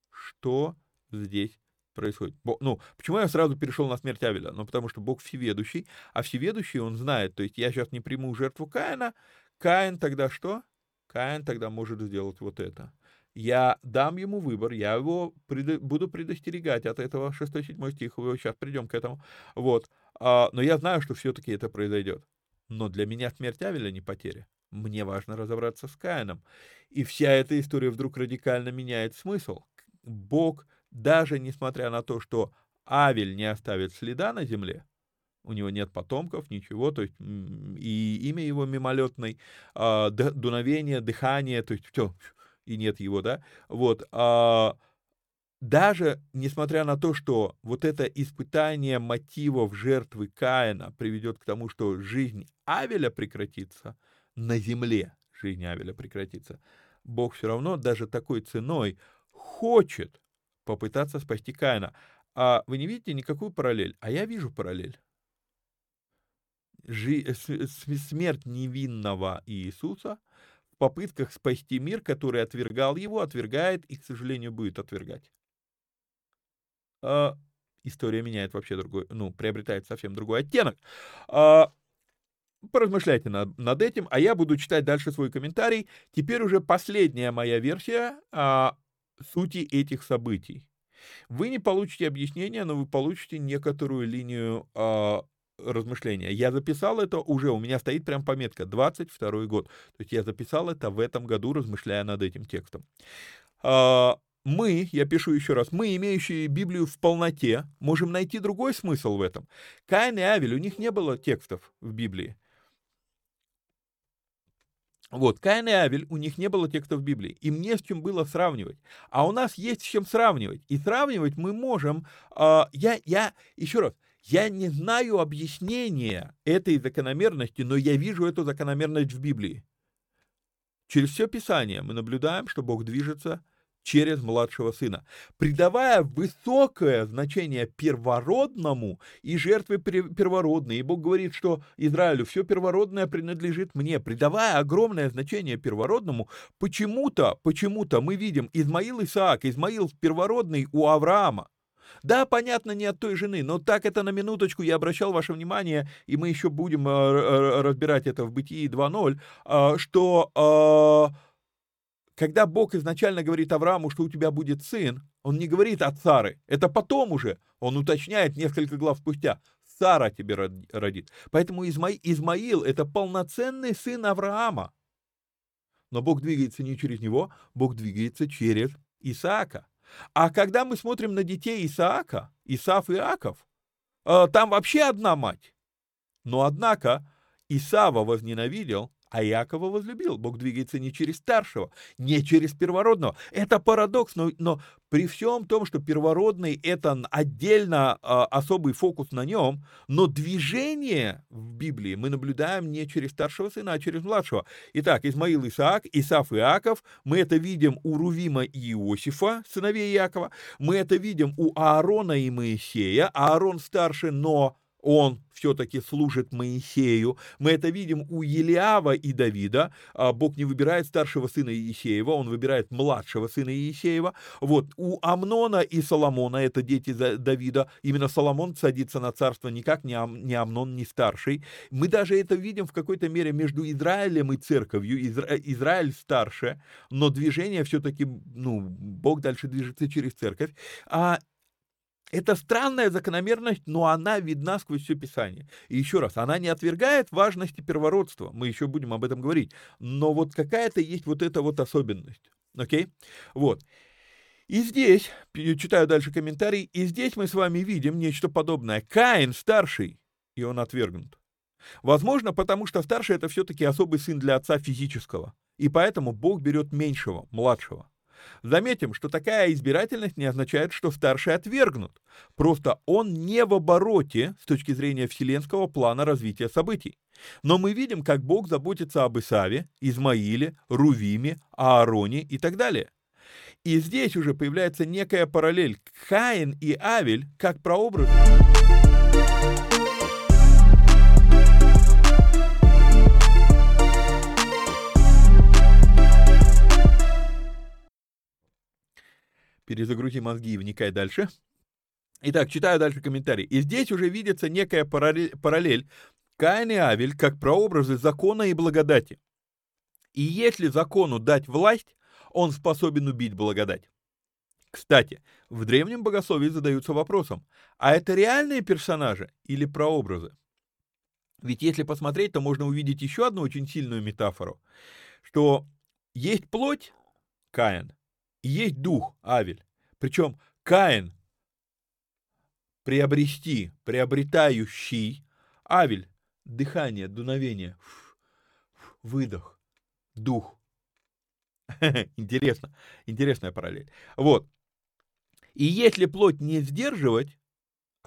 Что здесь происходит? Ну, почему я сразу перешел на смерть Авеля? Ну, потому что Бог всеведущий, а всеведущий он знает. То есть я сейчас не приму жертву Каина, Каин тогда что? Каин тогда может сделать вот это. Я дам ему выбор, я его предо, буду предостерегать от этого 6-7 стих, сейчас придем к этому. Вот. А, но я знаю, что все-таки это произойдет. Но для меня смерть Авеля не потеря. Мне важно разобраться с Каином. И вся эта история вдруг радикально меняет смысл. Бог, даже несмотря на то, что Авель не оставит следа на земле, у него нет потомков, ничего, то есть и имя его мимолетное, а, дуновение, дыхание, то есть все, и нет его, да, вот, а, даже несмотря на то, что вот это испытание мотивов жертвы Каина приведет к тому, что жизнь Авеля прекратится, на земле жизнь Авеля прекратится, Бог все равно даже такой ценой хочет попытаться спасти Каина. А вы не видите никакую параллель? А я вижу параллель. Жи- смерть невинного Иисуса в попытках спасти мир, который отвергал его, отвергает и, к сожалению, будет отвергать. А, история меняет вообще другой, ну, приобретает совсем другой оттенок. А, поразмышляйте над, над этим, а я буду читать дальше свой комментарий. Теперь уже последняя моя версия а, сути этих событий. Вы не получите объяснения, но вы получите некоторую линию а, размышления. Я записал это уже, у меня стоит прям пометка, 22 год. То есть я записал это в этом году, размышляя над этим текстом. А, мы, я пишу еще раз, мы, имеющие Библию в полноте, можем найти другой смысл в этом. Каин и Авель, у них не было текстов в Библии. Вот, Каин и Авель, у них не было текстов в Библии, им не с чем было сравнивать. А у нас есть с чем сравнивать. И сравнивать мы можем, э, я, я, еще раз, я не знаю объяснения этой закономерности, но я вижу эту закономерность в Библии. Через все Писание мы наблюдаем, что Бог движется через младшего сына, придавая высокое значение первородному и жертве первородной. И Бог говорит, что Израилю все первородное принадлежит мне, придавая огромное значение первородному, почему-то, почему-то мы видим Измаил Исаак, Измаил первородный у Авраама. Да, понятно, не от той жены, но так это на минуточку я обращал ваше внимание, и мы еще будем э, разбирать это в Бытии 2.0, э, что э, когда Бог изначально говорит Аврааму, что у тебя будет сын, он не говорит от Сары. Это потом уже. Он уточняет несколько глав спустя. Сара тебе родит. Поэтому Изма... Измаил – это полноценный сын Авраама. Но Бог двигается не через него, Бог двигается через Исаака. А когда мы смотрим на детей Исаака, Исаф и Иаков, э, там вообще одна мать. Но однако Исава возненавидел а Иакова возлюбил. Бог двигается не через старшего, не через первородного. Это парадокс, но, но при всем том, что первородный — это отдельно э, особый фокус на нем, но движение в Библии мы наблюдаем не через старшего сына, а через младшего. Итак, Измаил Исаак, Исаф Иаков, мы это видим у Рувима и Иосифа, сыновей Иакова, мы это видим у Аарона и Моисея, Аарон старше, но он все-таки служит Моисею. Мы это видим у Елиава и Давида. А, Бог не выбирает старшего сына Иисеева, он выбирает младшего сына Иисеева. Вот у Амнона и Соломона, это дети Давида, именно Соломон садится на царство никак не, Ам, не Амнон, не старший. Мы даже это видим в какой-то мере между Израилем и церковью. Изра... Израиль старше, но движение все-таки, ну, Бог дальше движется через церковь. А это странная закономерность, но она видна сквозь все Писание. И еще раз, она не отвергает важности первородства, мы еще будем об этом говорить, но вот какая-то есть вот эта вот особенность. Окей? Вот. И здесь, читаю дальше комментарий, и здесь мы с вами видим нечто подобное. Каин старший, и он отвергнут. Возможно, потому что старший это все-таки особый сын для отца физического, и поэтому Бог берет меньшего, младшего. Заметим, что такая избирательность не означает, что старший отвергнут. Просто он не в обороте с точки зрения вселенского плана развития событий. Но мы видим, как Бог заботится об Исаве, Измаиле, Рувиме, Аароне и так далее. И здесь уже появляется некая параллель. Каин и Авель как прообраз. Перезагрузи мозги и вникай дальше. Итак, читаю дальше комментарий. И здесь уже видится некая параллель, параллель Каин и Авель как прообразы закона и благодати. И если закону дать власть, он способен убить благодать. Кстати, в древнем богословии задаются вопросом, а это реальные персонажи или прообразы? Ведь если посмотреть, то можно увидеть еще одну очень сильную метафору, что есть плоть, Каин, есть дух, Авель. Причем Каин приобрести, приобретающий, Авель, дыхание, дуновение, выдох, дух. Интересно, интересная параллель. Вот. И если плоть не сдерживать,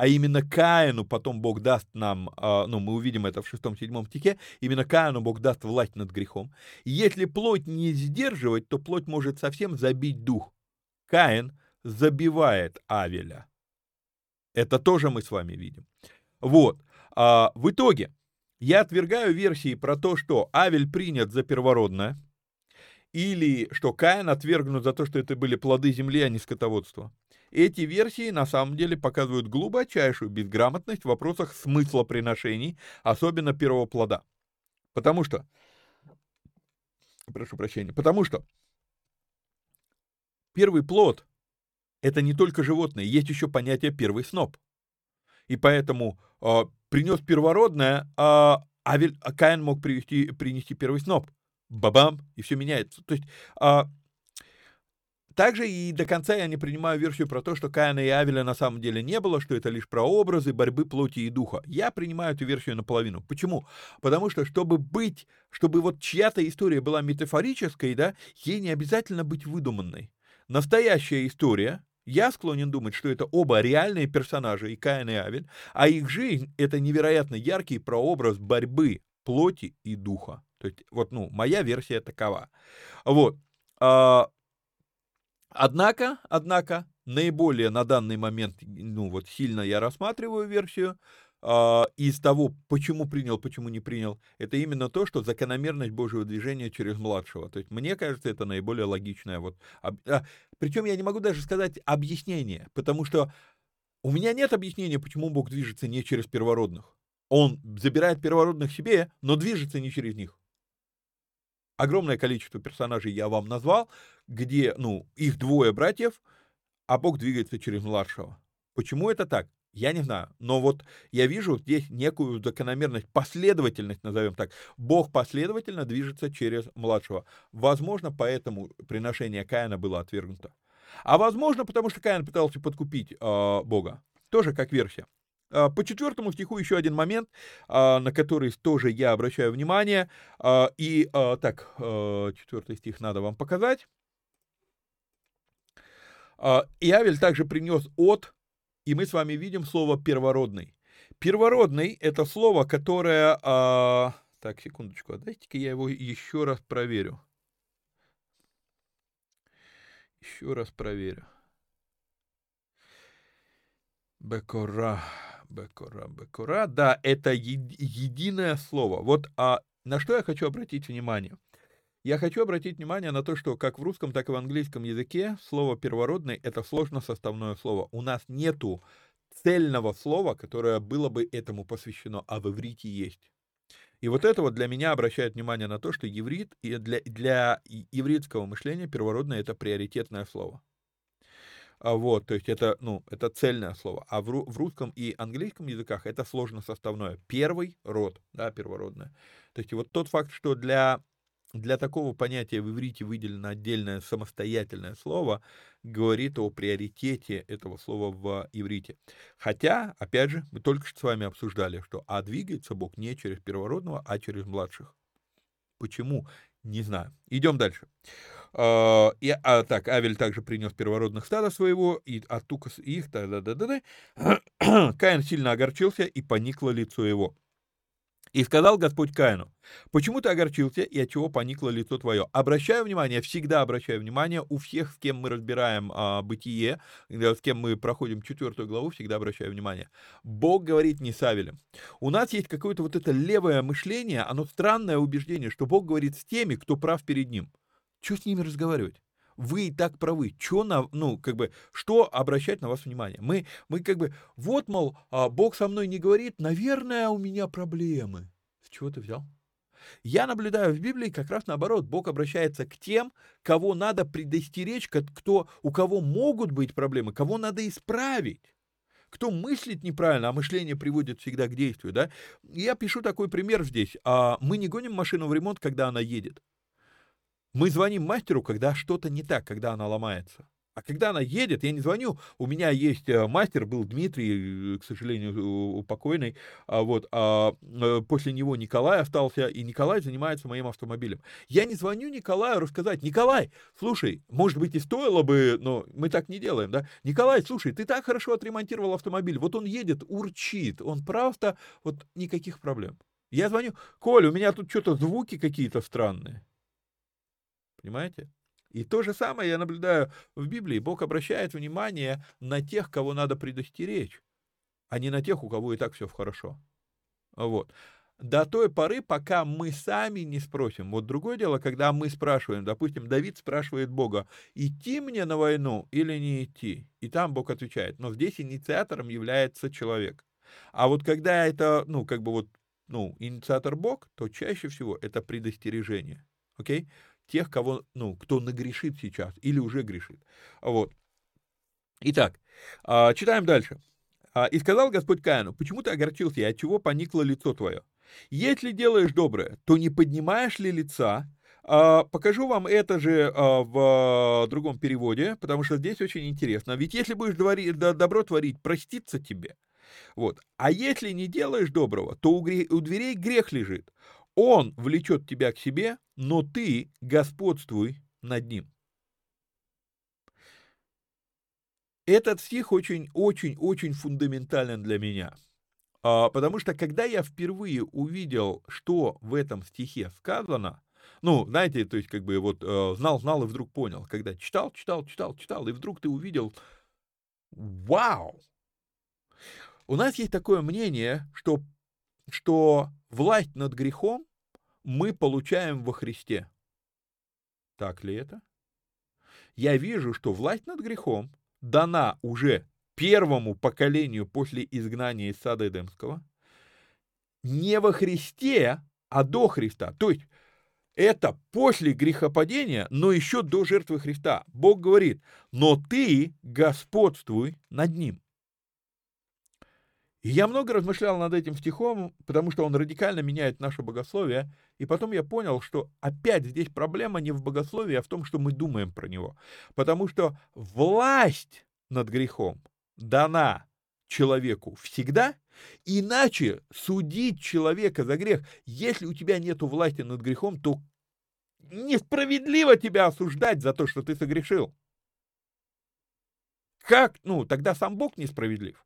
а именно Каину потом Бог даст нам, а, ну, мы увидим это в 6-7 стихе, именно Каину Бог даст власть над грехом. Если плоть не сдерживать, то плоть может совсем забить дух. Каин забивает Авеля. Это тоже мы с вами видим. Вот. А, в итоге я отвергаю версии про то, что Авель принят за первородное, или что Каин отвергнут за то, что это были плоды земли, а не скотоводство. Эти версии на самом деле показывают глубочайшую безграмотность в вопросах смысла приношений, особенно первого плода. Потому что, прошу прощения, потому что первый плод – это не только животное, есть еще понятие первый сноп. И поэтому э, принес первородное, а, Авель, а Каин мог привести, принести первый сноп. Бабам, и все меняется. То есть э, также и до конца я не принимаю версию про то, что Каина и Авеля на самом деле не было, что это лишь прообразы борьбы плоти и духа. Я принимаю эту версию наполовину. Почему? Потому что, чтобы быть, чтобы вот чья-то история была метафорической, да, ей не обязательно быть выдуманной. Настоящая история, я склонен думать, что это оба реальные персонажи, и Каин, и Авель, а их жизнь — это невероятно яркий прообраз борьбы плоти и духа. То есть, вот, ну, моя версия такова. Вот. Однако, однако, наиболее на данный момент, ну вот сильно я рассматриваю версию, э, из того, почему принял, почему не принял, это именно то, что закономерность Божьего движения через младшего. То есть мне кажется, это наиболее логичное. Вот, а, а, причем я не могу даже сказать объяснение, потому что у меня нет объяснения, почему Бог движется не через первородных. Он забирает первородных себе, но движется не через них огромное количество персонажей я вам назвал, где, ну, их двое братьев, а Бог двигается через младшего. Почему это так? Я не знаю, но вот я вижу здесь некую закономерность, последовательность, назовем так. Бог последовательно движется через младшего. Возможно, поэтому приношение Каина было отвергнуто. А возможно, потому что Каин пытался подкупить э, Бога. Тоже как версия. А, по четвертому стиху еще один момент, а, на который тоже я обращаю внимание. А, и так, четвертый стих надо вам показать. Иавель также принес от, и мы с вами видим слово первородный. Первородный – это слово, которое... Так, секундочку, дайте-ка я его еще раз проверю. Еще раз проверю. Бекора. Бекора, бекора. Да, это еди, единое слово. Вот а на что я хочу обратить внимание? Я хочу обратить внимание на то, что как в русском, так и в английском языке слово первородный — это сложно составное слово. У нас нету цельного слова, которое было бы этому посвящено, а в иврите есть. И вот это вот для меня обращает внимание на то, что еврит, и для, для еврейского мышления первородное — это приоритетное слово. А, вот, то есть это, ну, это цельное слово. А в, в русском и английском языках это сложно составное. Первый род, да, первородное. То есть вот тот факт, что для, для такого понятия в иврите выделено отдельное самостоятельное слово, говорит о приоритете этого слова в иврите. Хотя, опять же, мы только что с вами обсуждали, что а двигается Бог не через первородного, а через младших. Почему? Не знаю. Идем дальше. А, и, а, так, Авель также принес первородных стада своего, и Атукас их, да, да, да, да, да. Каин сильно огорчился, и поникло лицо его. И сказал Господь Каину, почему ты огорчился и от чего поникло лицо твое? Обращаю внимание, всегда обращаю внимание, у всех, с кем мы разбираем а, бытие, с кем мы проходим четвертую главу, всегда обращаю внимание. Бог говорит не с Авелем. У нас есть какое-то вот это левое мышление, оно странное убеждение, что Бог говорит с теми, кто прав перед ним. Что с ними разговаривать? Вы и так правы. Чё на, ну, как бы, что обращать на вас внимание? Мы, мы как бы, вот, мол, а, Бог со мной не говорит, наверное, у меня проблемы. С чего ты взял? Я наблюдаю в Библии как раз наоборот. Бог обращается к тем, кого надо предостеречь, кто, у кого могут быть проблемы, кого надо исправить. Кто мыслит неправильно, а мышление приводит всегда к действию, да? Я пишу такой пример здесь. А мы не гоним машину в ремонт, когда она едет. Мы звоним мастеру, когда что-то не так, когда она ломается. А когда она едет, я не звоню, у меня есть э, мастер, был Дмитрий, э, к сожалению, покойный, а вот, а э, после него Николай остался, и Николай занимается моим автомобилем. Я не звоню Николаю рассказать, Николай, слушай, может быть и стоило бы, но мы так не делаем, да? Николай, слушай, ты так хорошо отремонтировал автомобиль, вот он едет, урчит, он просто, вот никаких проблем. Я звоню, Коль, у меня тут что-то звуки какие-то странные. Понимаете? И то же самое я наблюдаю в Библии. Бог обращает внимание на тех, кого надо предостеречь, а не на тех, у кого и так все хорошо. Вот. До той поры, пока мы сами не спросим. Вот другое дело, когда мы спрашиваем, допустим, Давид спрашивает Бога, идти мне на войну или не идти? И там Бог отвечает. Но здесь инициатором является человек. А вот когда это, ну, как бы вот, ну, инициатор Бог, то чаще всего это предостережение. Окей? Okay? Тех, кого, ну, кто нагрешит сейчас или уже грешит. Вот. Итак, а, читаем дальше. А, «И сказал Господь Каину, почему ты огорчился, и от чего поникло лицо твое? Если делаешь доброе, то не поднимаешь ли лица? А, покажу вам это же в другом переводе, потому что здесь очень интересно. Ведь если будешь добро творить, проститься тебе. Вот. А если не делаешь доброго, то у дверей грех лежит. Он влечет тебя к себе, но ты господствуй над ним. Этот стих очень-очень-очень фундаментален для меня. А, потому что когда я впервые увидел, что в этом стихе сказано, ну, знаете, то есть как бы вот э, знал, знал и вдруг понял, когда читал, читал, читал, читал, и вдруг ты увидел, вау! У нас есть такое мнение, что, что власть над грехом мы получаем во Христе. Так ли это? Я вижу, что власть над грехом дана уже первому поколению после изгнания из сада Эдемского, не во Христе, а до Христа. То есть это после грехопадения, но еще до жертвы Христа. Бог говорит, но ты господствуй над ним. И я много размышлял над этим стихом, потому что он радикально меняет наше богословие. И потом я понял, что опять здесь проблема не в богословии, а в том, что мы думаем про него. Потому что власть над грехом дана человеку всегда, иначе судить человека за грех, если у тебя нет власти над грехом, то несправедливо тебя осуждать за то, что ты согрешил. Как? Ну, тогда сам Бог несправедлив.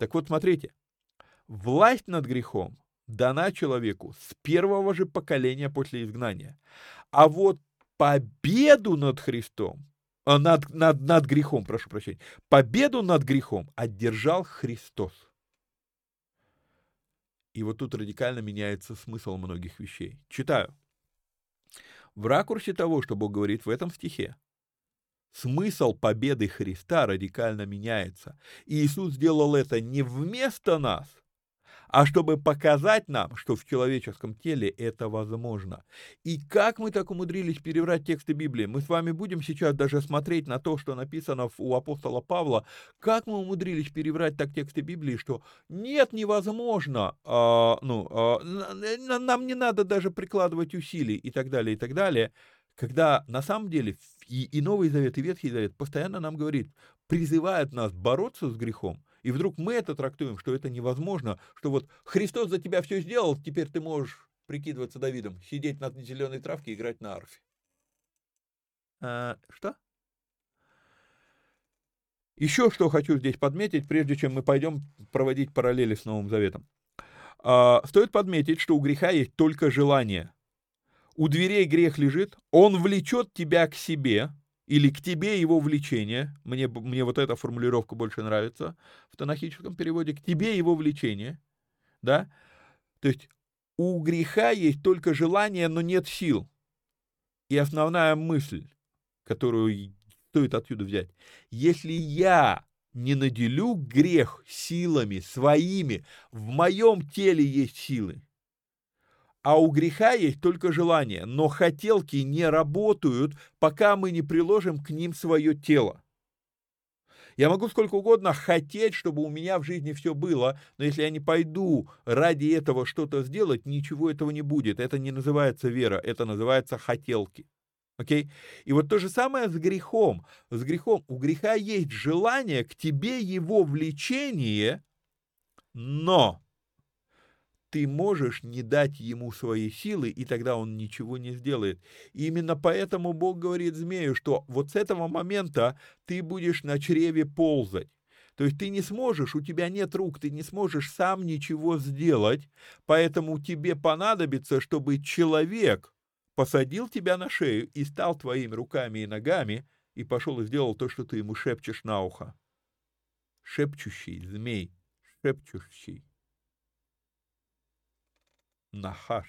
Так вот, смотрите, власть над грехом дана человеку с первого же поколения после изгнания. А вот победу над Христом, э, над, над, над грехом, прошу прощения, победу над грехом одержал Христос. И вот тут радикально меняется смысл многих вещей. Читаю. В ракурсе того, что Бог говорит в этом стихе, Смысл победы Христа радикально меняется. И Иисус сделал это не вместо нас, а чтобы показать нам, что в человеческом теле это возможно. И как мы так умудрились переврать тексты Библии? Мы с вами будем сейчас даже смотреть на то, что написано у апостола Павла, как мы умудрились переврать так тексты Библии, что нет, невозможно, а, ну, а, нам не надо даже прикладывать усилий и так далее, и так далее когда на самом деле и, и Новый Завет, и Ветхий Завет постоянно нам говорит, призывает нас бороться с грехом, и вдруг мы это трактуем, что это невозможно, что вот Христос за тебя все сделал, теперь ты можешь прикидываться Давидом, сидеть на зеленой травке и играть на арфе. А, что? Еще что хочу здесь подметить, прежде чем мы пойдем проводить параллели с Новым Заветом. А, стоит подметить, что у греха есть только желание – у дверей грех лежит, он влечет тебя к себе, или к тебе его влечение, мне, мне вот эта формулировка больше нравится в тонахическом переводе, к тебе его влечение, да, то есть у греха есть только желание, но нет сил. И основная мысль, которую стоит отсюда взять. Если я не наделю грех силами своими, в моем теле есть силы, а у греха есть только желание, но хотелки не работают, пока мы не приложим к ним свое тело. Я могу сколько угодно хотеть, чтобы у меня в жизни все было, но если я не пойду ради этого что-то сделать, ничего этого не будет. Это не называется вера, это называется хотелки. Окей? Okay? И вот то же самое с грехом. С грехом. У греха есть желание, к тебе его влечение, но ты можешь не дать ему свои силы, и тогда он ничего не сделает. И именно поэтому Бог говорит змею, что вот с этого момента ты будешь на чреве ползать. То есть ты не сможешь, у тебя нет рук, ты не сможешь сам ничего сделать, поэтому тебе понадобится, чтобы человек посадил тебя на шею и стал твоими руками и ногами, и пошел и сделал то, что ты ему шепчешь на ухо. Шепчущий змей, шепчущий. Нахаш.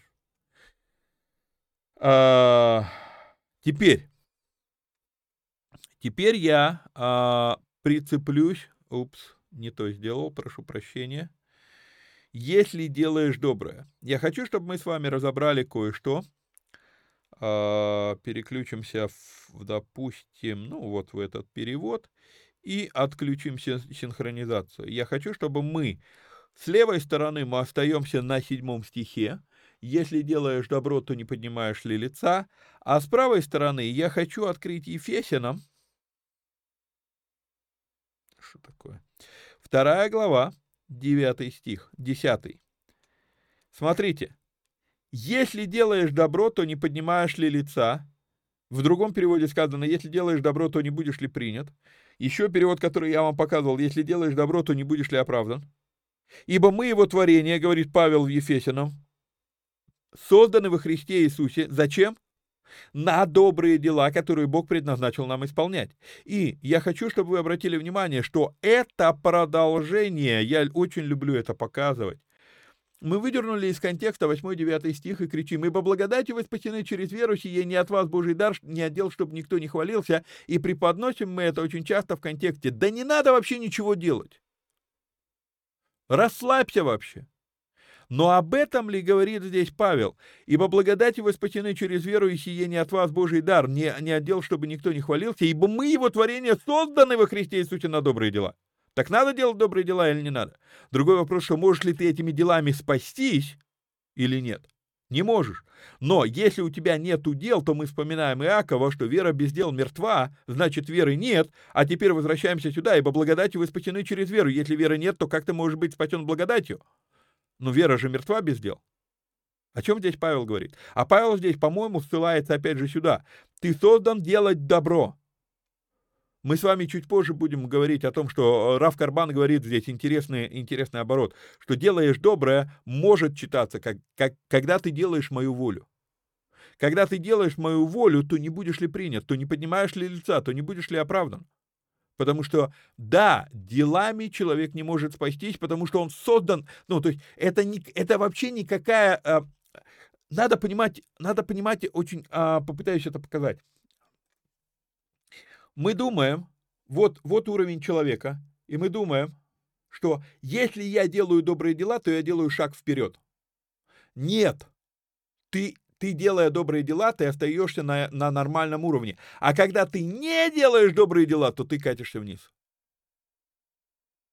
А, теперь, теперь я а, прицеплюсь, упс, не то сделал, прошу прощения. Если делаешь доброе. Я хочу, чтобы мы с вами разобрали кое-что. А, переключимся, в, допустим, ну вот в этот перевод и отключим синхронизацию. Я хочу, чтобы мы с левой стороны мы остаемся на седьмом стихе. Если делаешь добро, то не поднимаешь ли лица. А с правой стороны я хочу открыть Ефесянам. Что такое? Вторая глава, девятый стих, десятый. Смотрите. Если делаешь добро, то не поднимаешь ли лица. В другом переводе сказано, если делаешь добро, то не будешь ли принят. Еще перевод, который я вам показывал, если делаешь добро, то не будешь ли оправдан. Ибо мы его творение, говорит Павел в Ефесином, созданы во Христе Иисусе. Зачем? На добрые дела, которые Бог предназначил нам исполнять. И я хочу, чтобы вы обратили внимание, что это продолжение, я очень люблю это показывать. Мы выдернули из контекста 8-9 стих и кричим, «Ибо благодатью вы спасены через веру, сие не от вас Божий дар, не отдел, чтобы никто не хвалился». И преподносим мы это очень часто в контексте, да не надо вообще ничего делать. Расслабься вообще. Но об этом ли говорит здесь Павел? Ибо благодати вы спасены через веру, и сие не от вас Божий дар, не, не отдел, чтобы никто не хвалился, ибо мы, его творение, созданы во Христе Иисусе на добрые дела. Так надо делать добрые дела или не надо? Другой вопрос, что можешь ли ты этими делами спастись или нет? Не можешь. Но если у тебя нет дел, то мы вспоминаем Иакова, что вера без дел мертва, значит веры нет, а теперь возвращаемся сюда, ибо благодатью вы спасены через веру. Если веры нет, то как ты можешь быть спасен благодатью? Но вера же мертва без дел. О чем здесь Павел говорит? А Павел здесь, по-моему, ссылается опять же сюда. Ты создан делать добро. Мы с вами чуть позже будем говорить о том, что Раф Карбан говорит здесь интересный, интересный оборот, что делаешь доброе может читаться, как, как, когда ты делаешь мою волю. Когда ты делаешь мою волю, то не будешь ли принят, то не поднимаешь ли лица, то не будешь ли оправдан. Потому что, да, делами человек не может спастись, потому что он создан, ну, то есть это, не, это вообще никакая... А, надо понимать, надо понимать, очень а, попытаюсь это показать мы думаем, вот, вот уровень человека, и мы думаем, что если я делаю добрые дела, то я делаю шаг вперед. Нет, ты, ты делая добрые дела, ты остаешься на, на нормальном уровне. А когда ты не делаешь добрые дела, то ты катишься вниз.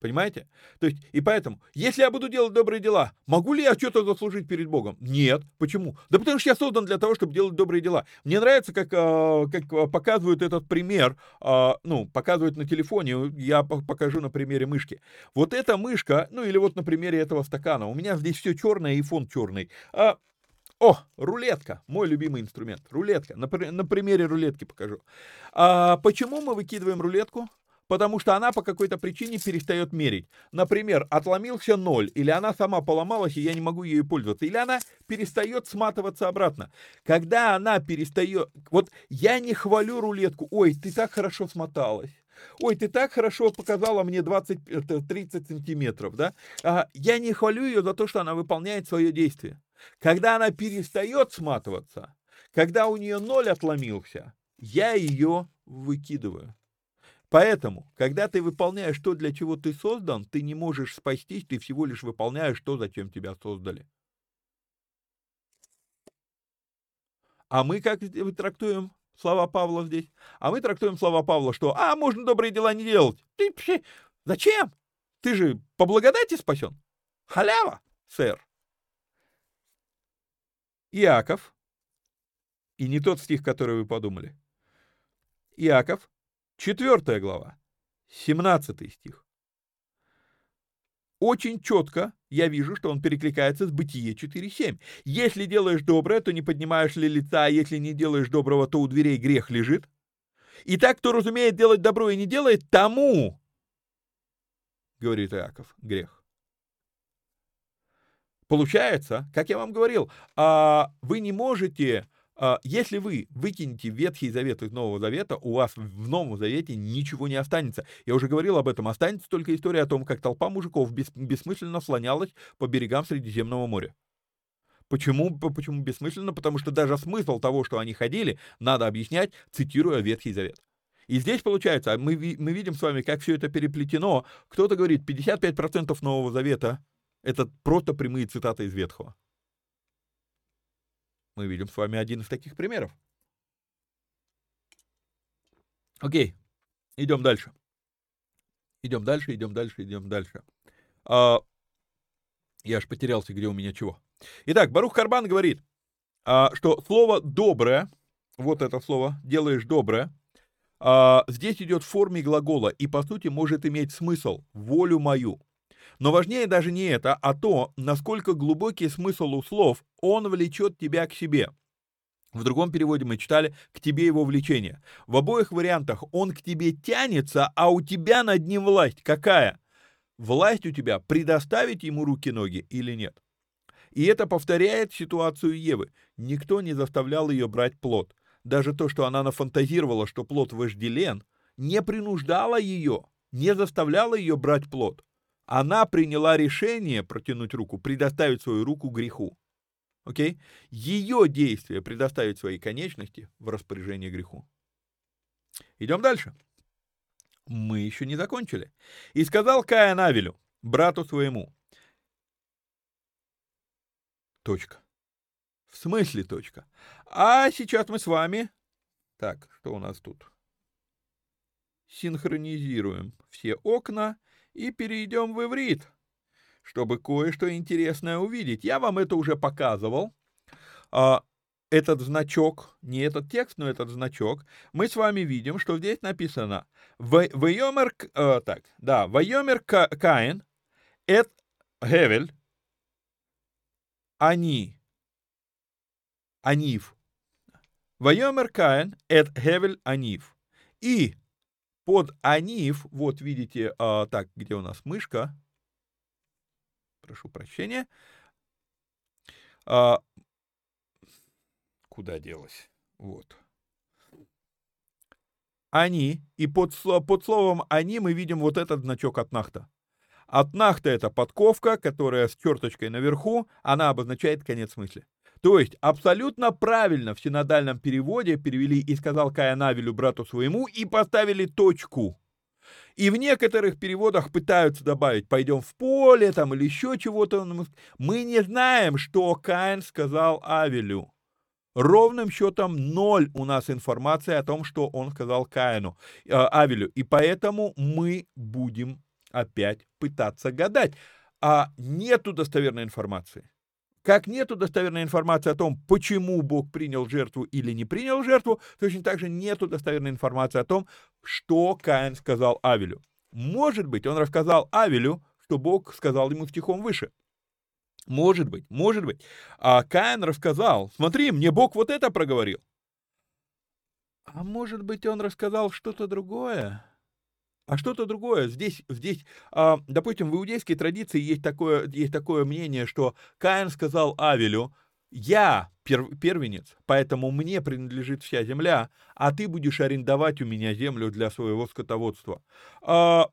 Понимаете? То есть, и поэтому, если я буду делать добрые дела, могу ли я что-то заслужить перед Богом? Нет. Почему? Да потому что я создан для того, чтобы делать добрые дела. Мне нравится, как, а, как показывают этот пример, а, ну, показывают на телефоне, я покажу на примере мышки. Вот эта мышка, ну, или вот на примере этого стакана. У меня здесь все черное и фон черный. А, о, рулетка, мой любимый инструмент, рулетка. На, на примере рулетки покажу. А почему мы выкидываем рулетку? Потому что она по какой-то причине перестает мерить. Например, отломился ноль, или она сама поломалась, и я не могу ею пользоваться, или она перестает сматываться обратно. Когда она перестает... Вот я не хвалю рулетку, ой, ты так хорошо смоталась. Ой, ты так хорошо показала мне 20-30 сантиметров, да? А, я не хвалю ее за то, что она выполняет свое действие. Когда она перестает сматываться, когда у нее ноль отломился, я ее выкидываю. Поэтому, когда ты выполняешь то, для чего ты создан, ты не можешь спастись, ты всего лишь выполняешь то, зачем тебя создали. А мы как трактуем слова Павла здесь? А мы трактуем слова Павла, что «А, можно добрые дела не делать». Ты вообще, зачем? Ты же по благодати спасен. Халява, сэр. Иаков, и не тот стих, который вы подумали. Иаков, 4 глава, 17 стих. Очень четко я вижу, что он перекликается с Бытие 4.7. Если делаешь доброе, то не поднимаешь ли лица, а если не делаешь доброго, то у дверей грех лежит. И так, кто разумеет делать добро и не делает, тому, говорит Иаков, грех. Получается, как я вам говорил, а, вы не можете если вы выкинете Ветхий Завет из Нового Завета, у вас в Новом Завете ничего не останется. Я уже говорил об этом. Останется только история о том, как толпа мужиков бес, бессмысленно слонялась по берегам Средиземного моря. Почему, почему бессмысленно? Потому что даже смысл того, что они ходили, надо объяснять, цитируя Ветхий Завет. И здесь получается, мы, мы видим с вами, как все это переплетено. Кто-то говорит, 55% Нового Завета — это просто прямые цитаты из Ветхого. Мы видим с вами один из таких примеров. Окей, идем дальше. Идем дальше, идем дальше, идем дальше. А, я аж потерялся, где у меня чего. Итак, Барух Карбан говорит, а, что слово «доброе», вот это слово «делаешь доброе», а, здесь идет в форме глагола и, по сути, может иметь смысл «волю мою». Но важнее даже не это, а то, насколько глубокий смысл у слов «он влечет тебя к себе». В другом переводе мы читали «к тебе его влечение». В обоих вариантах он к тебе тянется, а у тебя над ним власть. Какая? Власть у тебя предоставить ему руки-ноги или нет? И это повторяет ситуацию Евы. Никто не заставлял ее брать плод. Даже то, что она нафантазировала, что плод вожделен, не принуждало ее, не заставляло ее брать плод она приняла решение протянуть руку, предоставить свою руку греху. Окей? Ее действие предоставить свои конечности в распоряжение греху. Идем дальше. Мы еще не закончили. И сказал Каин Авелю, брату своему. Точка. В смысле точка? А сейчас мы с вами... Так, что у нас тут? Синхронизируем все окна и перейдем в иврит, чтобы кое-что интересное увидеть. Я вам это уже показывал. А, этот значок, не этот текст, но этот значок, мы с вами видим, что здесь написано «Вайомер...» э, так, да, «Вайомер Каин, эт Гевель, они, Анив». «Вайомер Каин, эт Гевель Анив». И под аниф, вот видите, а, так, где у нас мышка? Прошу прощения. А, куда делась? Вот. Они, и под, под словом «они» мы видим вот этот значок от нахта. От нахта это подковка, которая с черточкой наверху, она обозначает конец мысли. То есть абсолютно правильно в синодальном переводе перевели «и сказал Каин Авелю брату своему» и поставили точку. И в некоторых переводах пытаются добавить «пойдем в поле» там или еще чего-то. Мы не знаем, что Каин сказал Авелю. Ровным счетом ноль у нас информации о том, что он сказал Каину, э, Авелю. И поэтому мы будем опять пытаться гадать. А нету достоверной информации. Как нету достоверной информации о том, почему Бог принял жертву или не принял жертву, точно так же нету достоверной информации о том, что Каин сказал Авелю. Может быть, он рассказал Авелю, что Бог сказал ему стихом выше. Может быть, может быть. А Каин рассказал, смотри, мне Бог вот это проговорил. А может быть, он рассказал что-то другое? А что-то другое. Здесь, здесь, а, допустим, в иудейской традиции есть такое, есть такое мнение, что Каин сказал Авелю, я пер, первенец, поэтому мне принадлежит вся земля, а ты будешь арендовать у меня землю для своего скотоводства. А,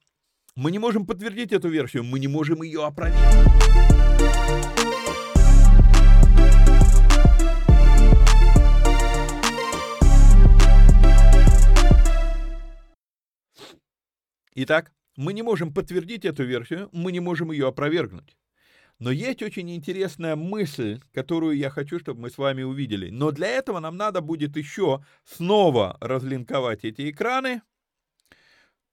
мы не можем подтвердить эту версию, мы не можем ее опровергнуть. Итак, мы не можем подтвердить эту версию, мы не можем ее опровергнуть. Но есть очень интересная мысль, которую я хочу, чтобы мы с вами увидели. Но для этого нам надо будет еще снова разлинковать эти экраны.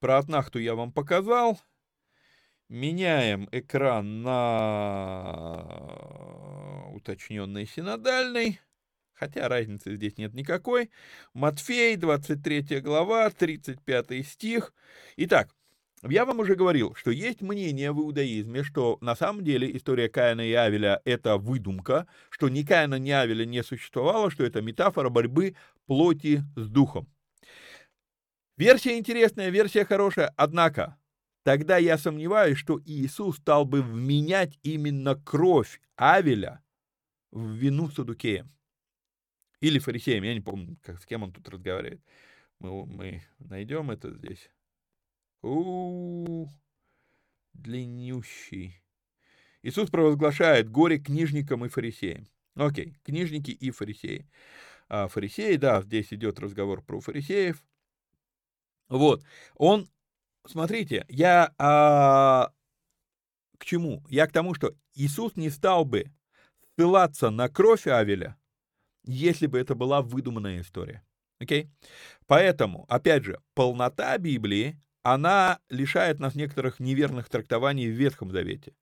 Про Атнахту я вам показал. Меняем экран на уточненный синодальный. Хотя разницы здесь нет никакой. Матфей, 23 глава, 35 стих. Итак, я вам уже говорил, что есть мнение в иудаизме, что на самом деле история Каина и Авеля — это выдумка, что ни Каина, ни Авеля не существовало, что это метафора борьбы плоти с духом. Версия интересная, версия хорошая, однако тогда я сомневаюсь, что Иисус стал бы вменять именно кровь Авеля в вину Садукеям. Или фарисеям, я не помню, как, с кем он тут разговаривает. Мы, мы найдем это здесь. У, -у, -у длиннющий. Иисус провозглашает горе книжникам и фарисеям. Окей, книжники и фарисеи. А фарисеи, да, здесь идет разговор про фарисеев. Вот, он, смотрите, я а, к чему? Я к тому, что Иисус не стал бы ссылаться на кровь Авеля, если бы это была выдуманная история. Окей? Поэтому, опять же, полнота Библии она лишает нас некоторых неверных трактований в Ветхом Завете.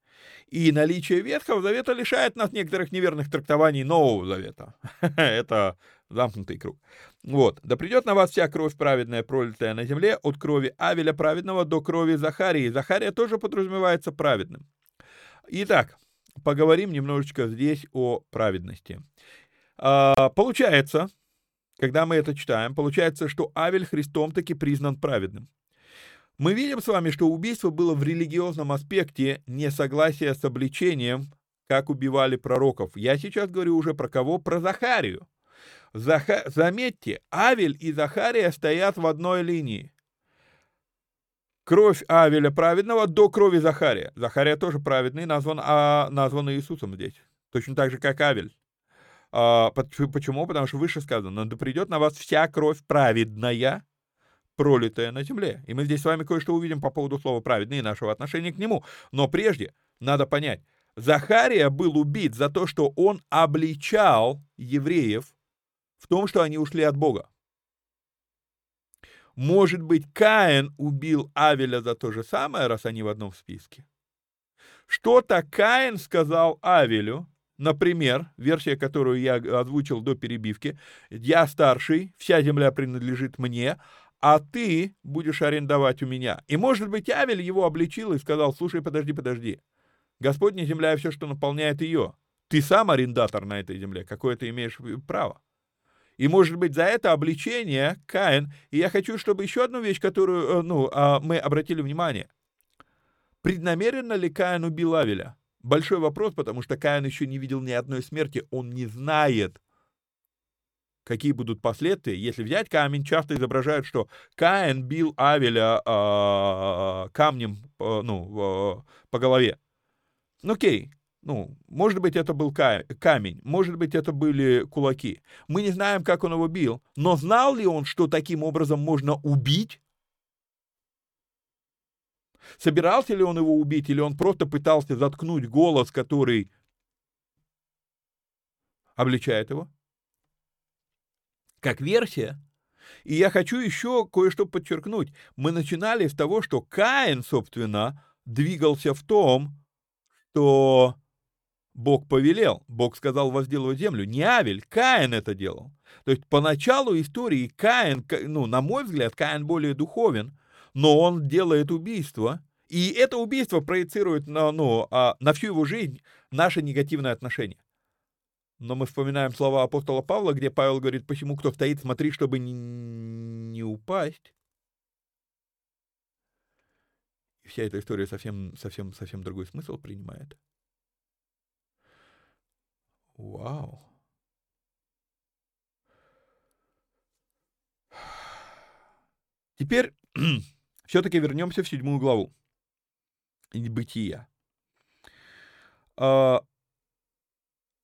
И наличие Ветхого Завета лишает нас некоторых неверных трактований Нового Завета. Это замкнутый круг. Вот. «Да придет на вас вся кровь праведная, пролитая на земле, от крови Авеля праведного до крови Захарии». Захария тоже подразумевается праведным. Итак, поговорим немножечко здесь о праведности. А, получается, когда мы это читаем, получается, что Авель Христом таки признан праведным. Мы видим с вами, что убийство было в религиозном аспекте несогласия с обличением, как убивали пророков. Я сейчас говорю уже про кого? Про Захарию. Заха... Заметьте, Авель и Захария стоят в одной линии. Кровь Авеля праведного до крови Захария. Захария тоже праведный, назван, а, назван Иисусом здесь. Точно так же, как Авель. А, почему? Потому что выше сказано, да придет на вас вся кровь праведная, пролитое на земле. И мы здесь с вами кое-что увидим по поводу слова «праведный» и нашего отношения к нему. Но прежде надо понять, Захария был убит за то, что он обличал евреев в том, что они ушли от Бога. Может быть, Каин убил Авеля за то же самое, раз они в одном списке? Что-то Каин сказал Авелю, например, версия, которую я озвучил до перебивки, «Я старший, вся земля принадлежит мне, а ты будешь арендовать у меня. И, может быть, Авель его обличил и сказал, слушай, подожди, подожди. Господня земля и все, что наполняет ее. Ты сам арендатор на этой земле, какое ты имеешь право. И, может быть, за это обличение Каин, и я хочу, чтобы еще одну вещь, которую э, ну, а, мы обратили внимание. Преднамеренно ли Каин убил Авеля? Большой вопрос, потому что Каин еще не видел ни одной смерти, он не знает, какие будут последствия. Если взять камень, часто изображают, что Каин бил Авеля э, камнем э, ну, э, по голове. Ну, окей, ну, может быть, это был камень, может быть, это были кулаки. Мы не знаем, как он его бил, но знал ли он, что таким образом можно убить? Собирался ли он его убить, или он просто пытался заткнуть голос, который обличает его? как версия. И я хочу еще кое-что подчеркнуть. Мы начинали с того, что Каин, собственно, двигался в том, что Бог повелел, Бог сказал возделывать землю. Не Авель, Каин это делал. То есть по началу истории Каин, ну, на мой взгляд, Каин более духовен, но он делает убийство, и это убийство проецирует на, ну, а, на всю его жизнь наше негативное отношение. Но мы вспоминаем слова апостола Павла, где Павел говорит, почему кто стоит, смотри, чтобы не, не упасть. И вся эта история совсем, совсем, совсем другой смысл принимает. Вау. Теперь все-таки вернемся в седьмую главу. Бытия. А,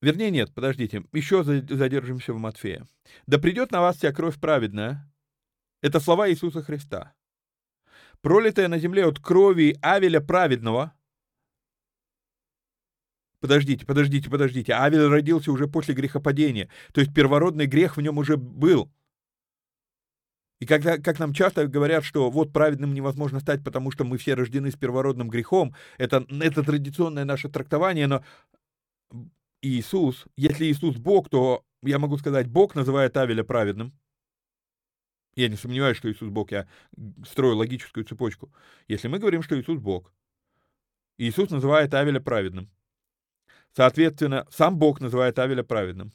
Вернее, нет, подождите, еще задержимся в Матфея. «Да придет на вас вся кровь праведная» — это слова Иисуса Христа. пролитое на земле от крови Авеля праведного. Подождите, подождите, подождите. Авель родился уже после грехопадения. То есть первородный грех в нем уже был. И когда, как нам часто говорят, что вот праведным невозможно стать, потому что мы все рождены с первородным грехом, это, это традиционное наше трактование, но Иисус, если Иисус Бог, то я могу сказать, Бог называет Авеля праведным. Я не сомневаюсь, что Иисус Бог, я строю логическую цепочку. Если мы говорим, что Иисус Бог, Иисус называет Авеля праведным. Соответственно, сам Бог называет Авеля праведным.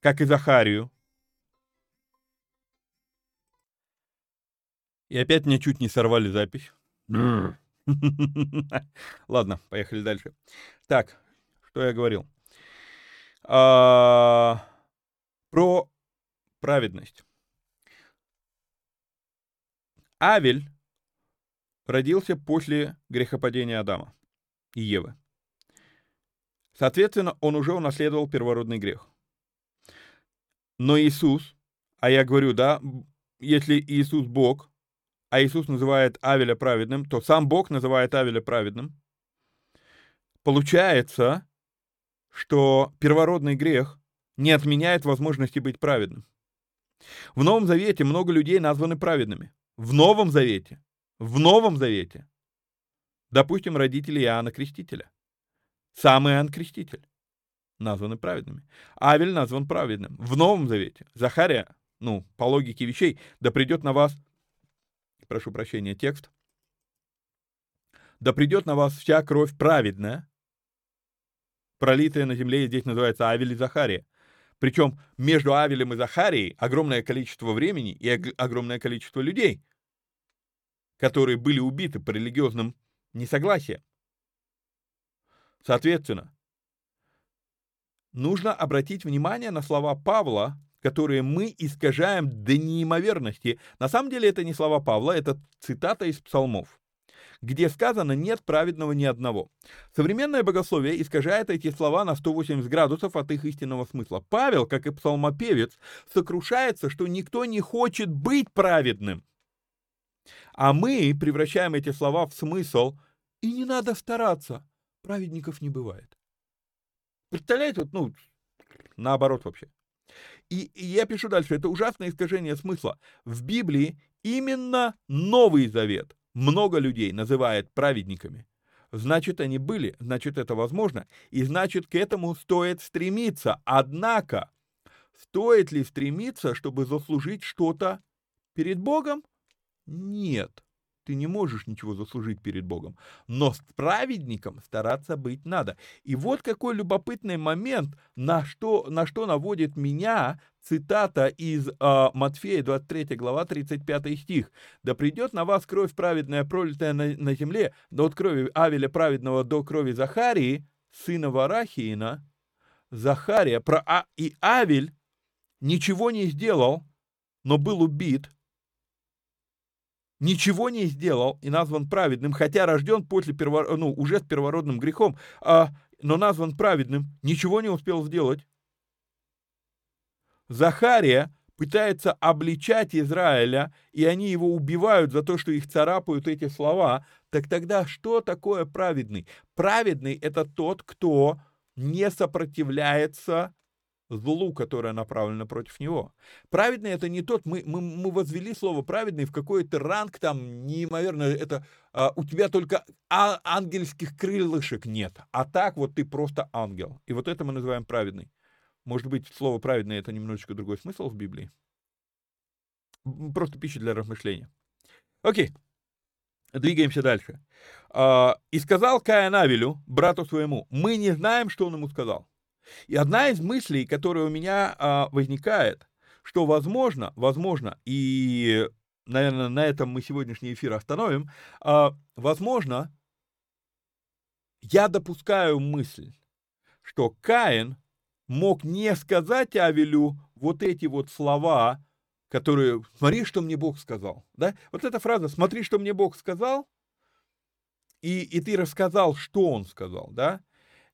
Как и Захарию, И опять мне чуть не сорвали запись. Ладно, поехали дальше. Так, что я говорил? А, про праведность. Авель родился после грехопадения Адама и Евы. Соответственно, он уже унаследовал первородный грех. Но Иисус, а я говорю, да, если Иисус Бог, а Иисус называет Авеля праведным, то сам Бог называет Авеля праведным. Получается, что первородный грех не отменяет возможности быть праведным. В Новом Завете много людей названы праведными. В Новом Завете. В Новом Завете. Допустим, родители Иоанна Крестителя. Сам Иоанн Креститель названы праведными. Авель назван праведным. В Новом Завете. Захария, ну, по логике вещей, да придет на вас прошу прощения, текст. «Да придет на вас вся кровь праведная, пролитая на земле, здесь называется Авель и Захария. Причем между Авелем и Захарией огромное количество времени и огромное количество людей, которые были убиты по религиозным несогласиям. Соответственно, нужно обратить внимание на слова Павла которые мы искажаем до неимоверности. На самом деле это не слова Павла, это цитата из псалмов где сказано «нет праведного ни одного». Современное богословие искажает эти слова на 180 градусов от их истинного смысла. Павел, как и псалмопевец, сокрушается, что никто не хочет быть праведным. А мы превращаем эти слова в смысл «и не надо стараться, праведников не бывает». Представляете, вот, ну, наоборот вообще. И, и я пишу дальше, это ужасное искажение смысла. В Библии именно Новый Завет много людей называет праведниками. Значит, они были, значит, это возможно, и значит, к этому стоит стремиться. Однако, стоит ли стремиться, чтобы заслужить что-то перед Богом? Нет ты не можешь ничего заслужить перед Богом. Но с праведником стараться быть надо. И вот какой любопытный момент, на что, на что наводит меня цитата из э, Матфея, 23 глава, 35 стих. «Да придет на вас кровь праведная, пролитая на, на земле, да от крови Авеля праведного до крови Захарии, сына Варахиина». Захария, про а, и Авель ничего не сделал, но был убит – ничего не сделал и назван праведным, хотя рожден после перво, ну, уже с первородным грехом, а, но назван праведным, ничего не успел сделать. Захария пытается обличать Израиля, и они его убивают за то, что их царапают эти слова, так тогда что такое праведный? Праведный — это тот, кто не сопротивляется злу, которое направлено против него. Праведный это не тот, мы, мы, мы возвели слово праведный в какой-то ранг, там, неимоверно, это а, у тебя только а, ангельских крылышек нет, а так вот ты просто ангел. И вот это мы называем праведный. Может быть, слово праведный это немножечко другой смысл в Библии? Просто пища для размышления. Окей. Двигаемся дальше. А, «И сказал Каин Авелю, брату своему, мы не знаем, что он ему сказал. И одна из мыслей, которая у меня а, возникает, что возможно, возможно, и, наверное, на этом мы сегодняшний эфир остановим, а, возможно, я допускаю мысль, что Каин мог не сказать Авелю вот эти вот слова, которые «смотри, что мне Бог сказал». Да? Вот эта фраза «смотри, что мне Бог сказал», и, и ты рассказал, что он сказал, да,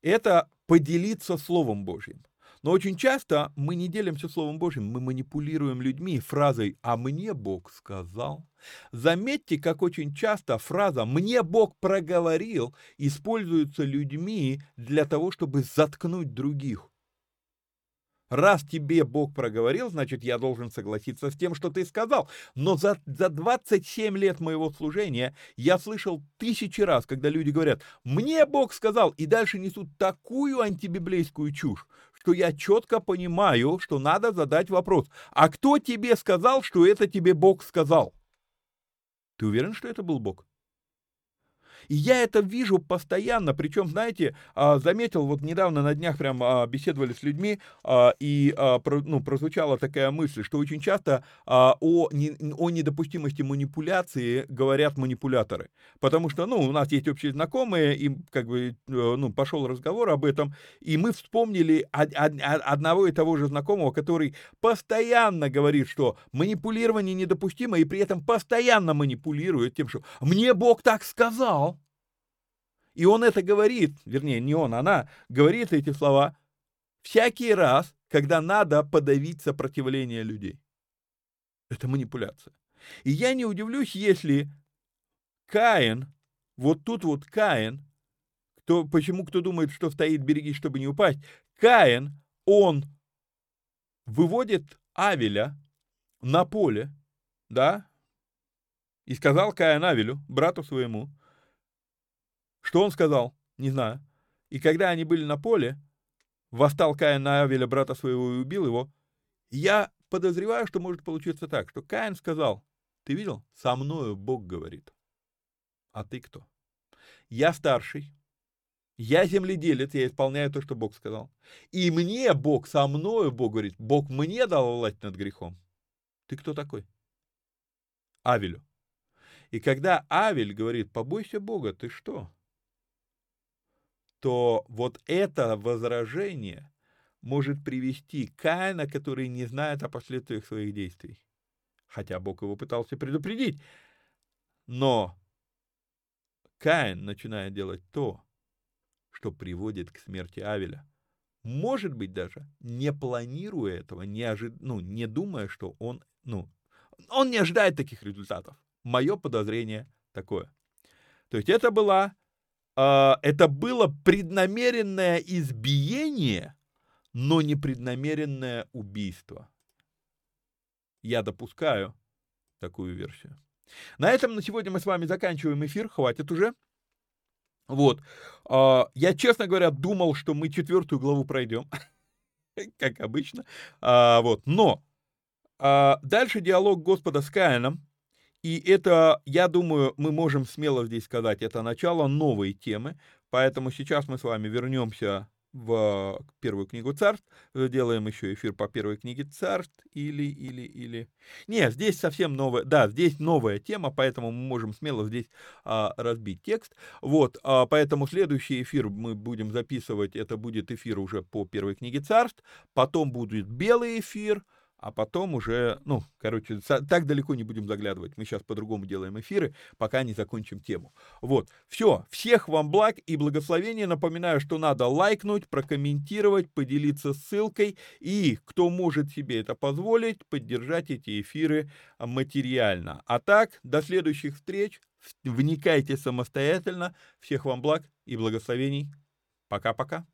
это поделиться Словом Божьим. Но очень часто мы не делимся Словом Божьим, мы манипулируем людьми фразой «а мне Бог сказал». Заметьте, как очень часто фраза «мне Бог проговорил» используется людьми для того, чтобы заткнуть других. Раз тебе Бог проговорил, значит, я должен согласиться с тем, что ты сказал. Но за, за 27 лет моего служения я слышал тысячи раз, когда люди говорят, мне Бог сказал, и дальше несут такую антибиблейскую чушь, что я четко понимаю, что надо задать вопрос, а кто тебе сказал, что это тебе Бог сказал? Ты уверен, что это был Бог? И я это вижу постоянно, причем, знаете, а, заметил, вот недавно на днях прям а, беседовали с людьми, а, и ну, прозвучала такая мысль, что очень часто о, о недопустимости манипуляции говорят манипуляторы. Потому что, ну, у нас есть общие знакомые, и как бы, э, ну, пошел разговор об этом, и мы вспомнили одного и того же знакомого, который постоянно говорит, что манипулирование недопустимо, и при этом постоянно манипулирует тем, что «мне Бог так сказал», и он это говорит, вернее, не он, она говорит эти слова всякий раз, когда надо подавить сопротивление людей. Это манипуляция. И я не удивлюсь, если Каин, вот тут вот Каин, кто, почему кто думает, что стоит береги, чтобы не упасть, Каин, он выводит Авеля на поле, да, и сказал Каин Авелю, брату своему, что он сказал? Не знаю. И когда они были на поле, восстал Каин на Авеля, брата своего, и убил его. Я подозреваю, что может получиться так, что Каин сказал, ты видел? Со мною Бог говорит. А ты кто? Я старший, я земледелец, я исполняю то, что Бог сказал. И мне Бог, со мною Бог говорит, Бог мне дал власть над грехом. Ты кто такой? Авелю. И когда Авель говорит, побойся Бога, ты что? То вот это возражение может привести Каина, который не знает о последствиях своих действий. Хотя Бог его пытался предупредить. Но Каин начинает делать то, что приводит к смерти Авеля. Может быть даже не планируя этого, не, ожид... ну, не думая, что он, ну, он не ожидает таких результатов. Мое подозрение такое. То есть это была а, это было преднамеренное избиение, но не преднамеренное убийство. Я допускаю такую версию. На этом на сегодня мы с вами заканчиваем эфир, хватит уже. Вот. А, я, честно говоря, думал, что мы четвертую главу пройдем, как обычно. А, вот. Но дальше диалог Господа с Каином, и это, я думаю, мы можем смело здесь сказать, это начало новой темы, поэтому сейчас мы с вами вернемся в первую книгу царств, сделаем еще эфир по первой книге царств, или, или, или... Нет, здесь совсем новая, да, здесь новая тема, поэтому мы можем смело здесь а, разбить текст. Вот, а, поэтому следующий эфир мы будем записывать, это будет эфир уже по первой книге царств, потом будет белый эфир, а потом уже, ну, короче, так далеко не будем заглядывать. Мы сейчас по-другому делаем эфиры, пока не закончим тему. Вот, все, всех вам благ и благословения. Напоминаю, что надо лайкнуть, прокомментировать, поделиться ссылкой и, кто может себе это позволить, поддержать эти эфиры материально. А так, до следующих встреч. Вникайте самостоятельно. Всех вам благ и благословений. Пока-пока.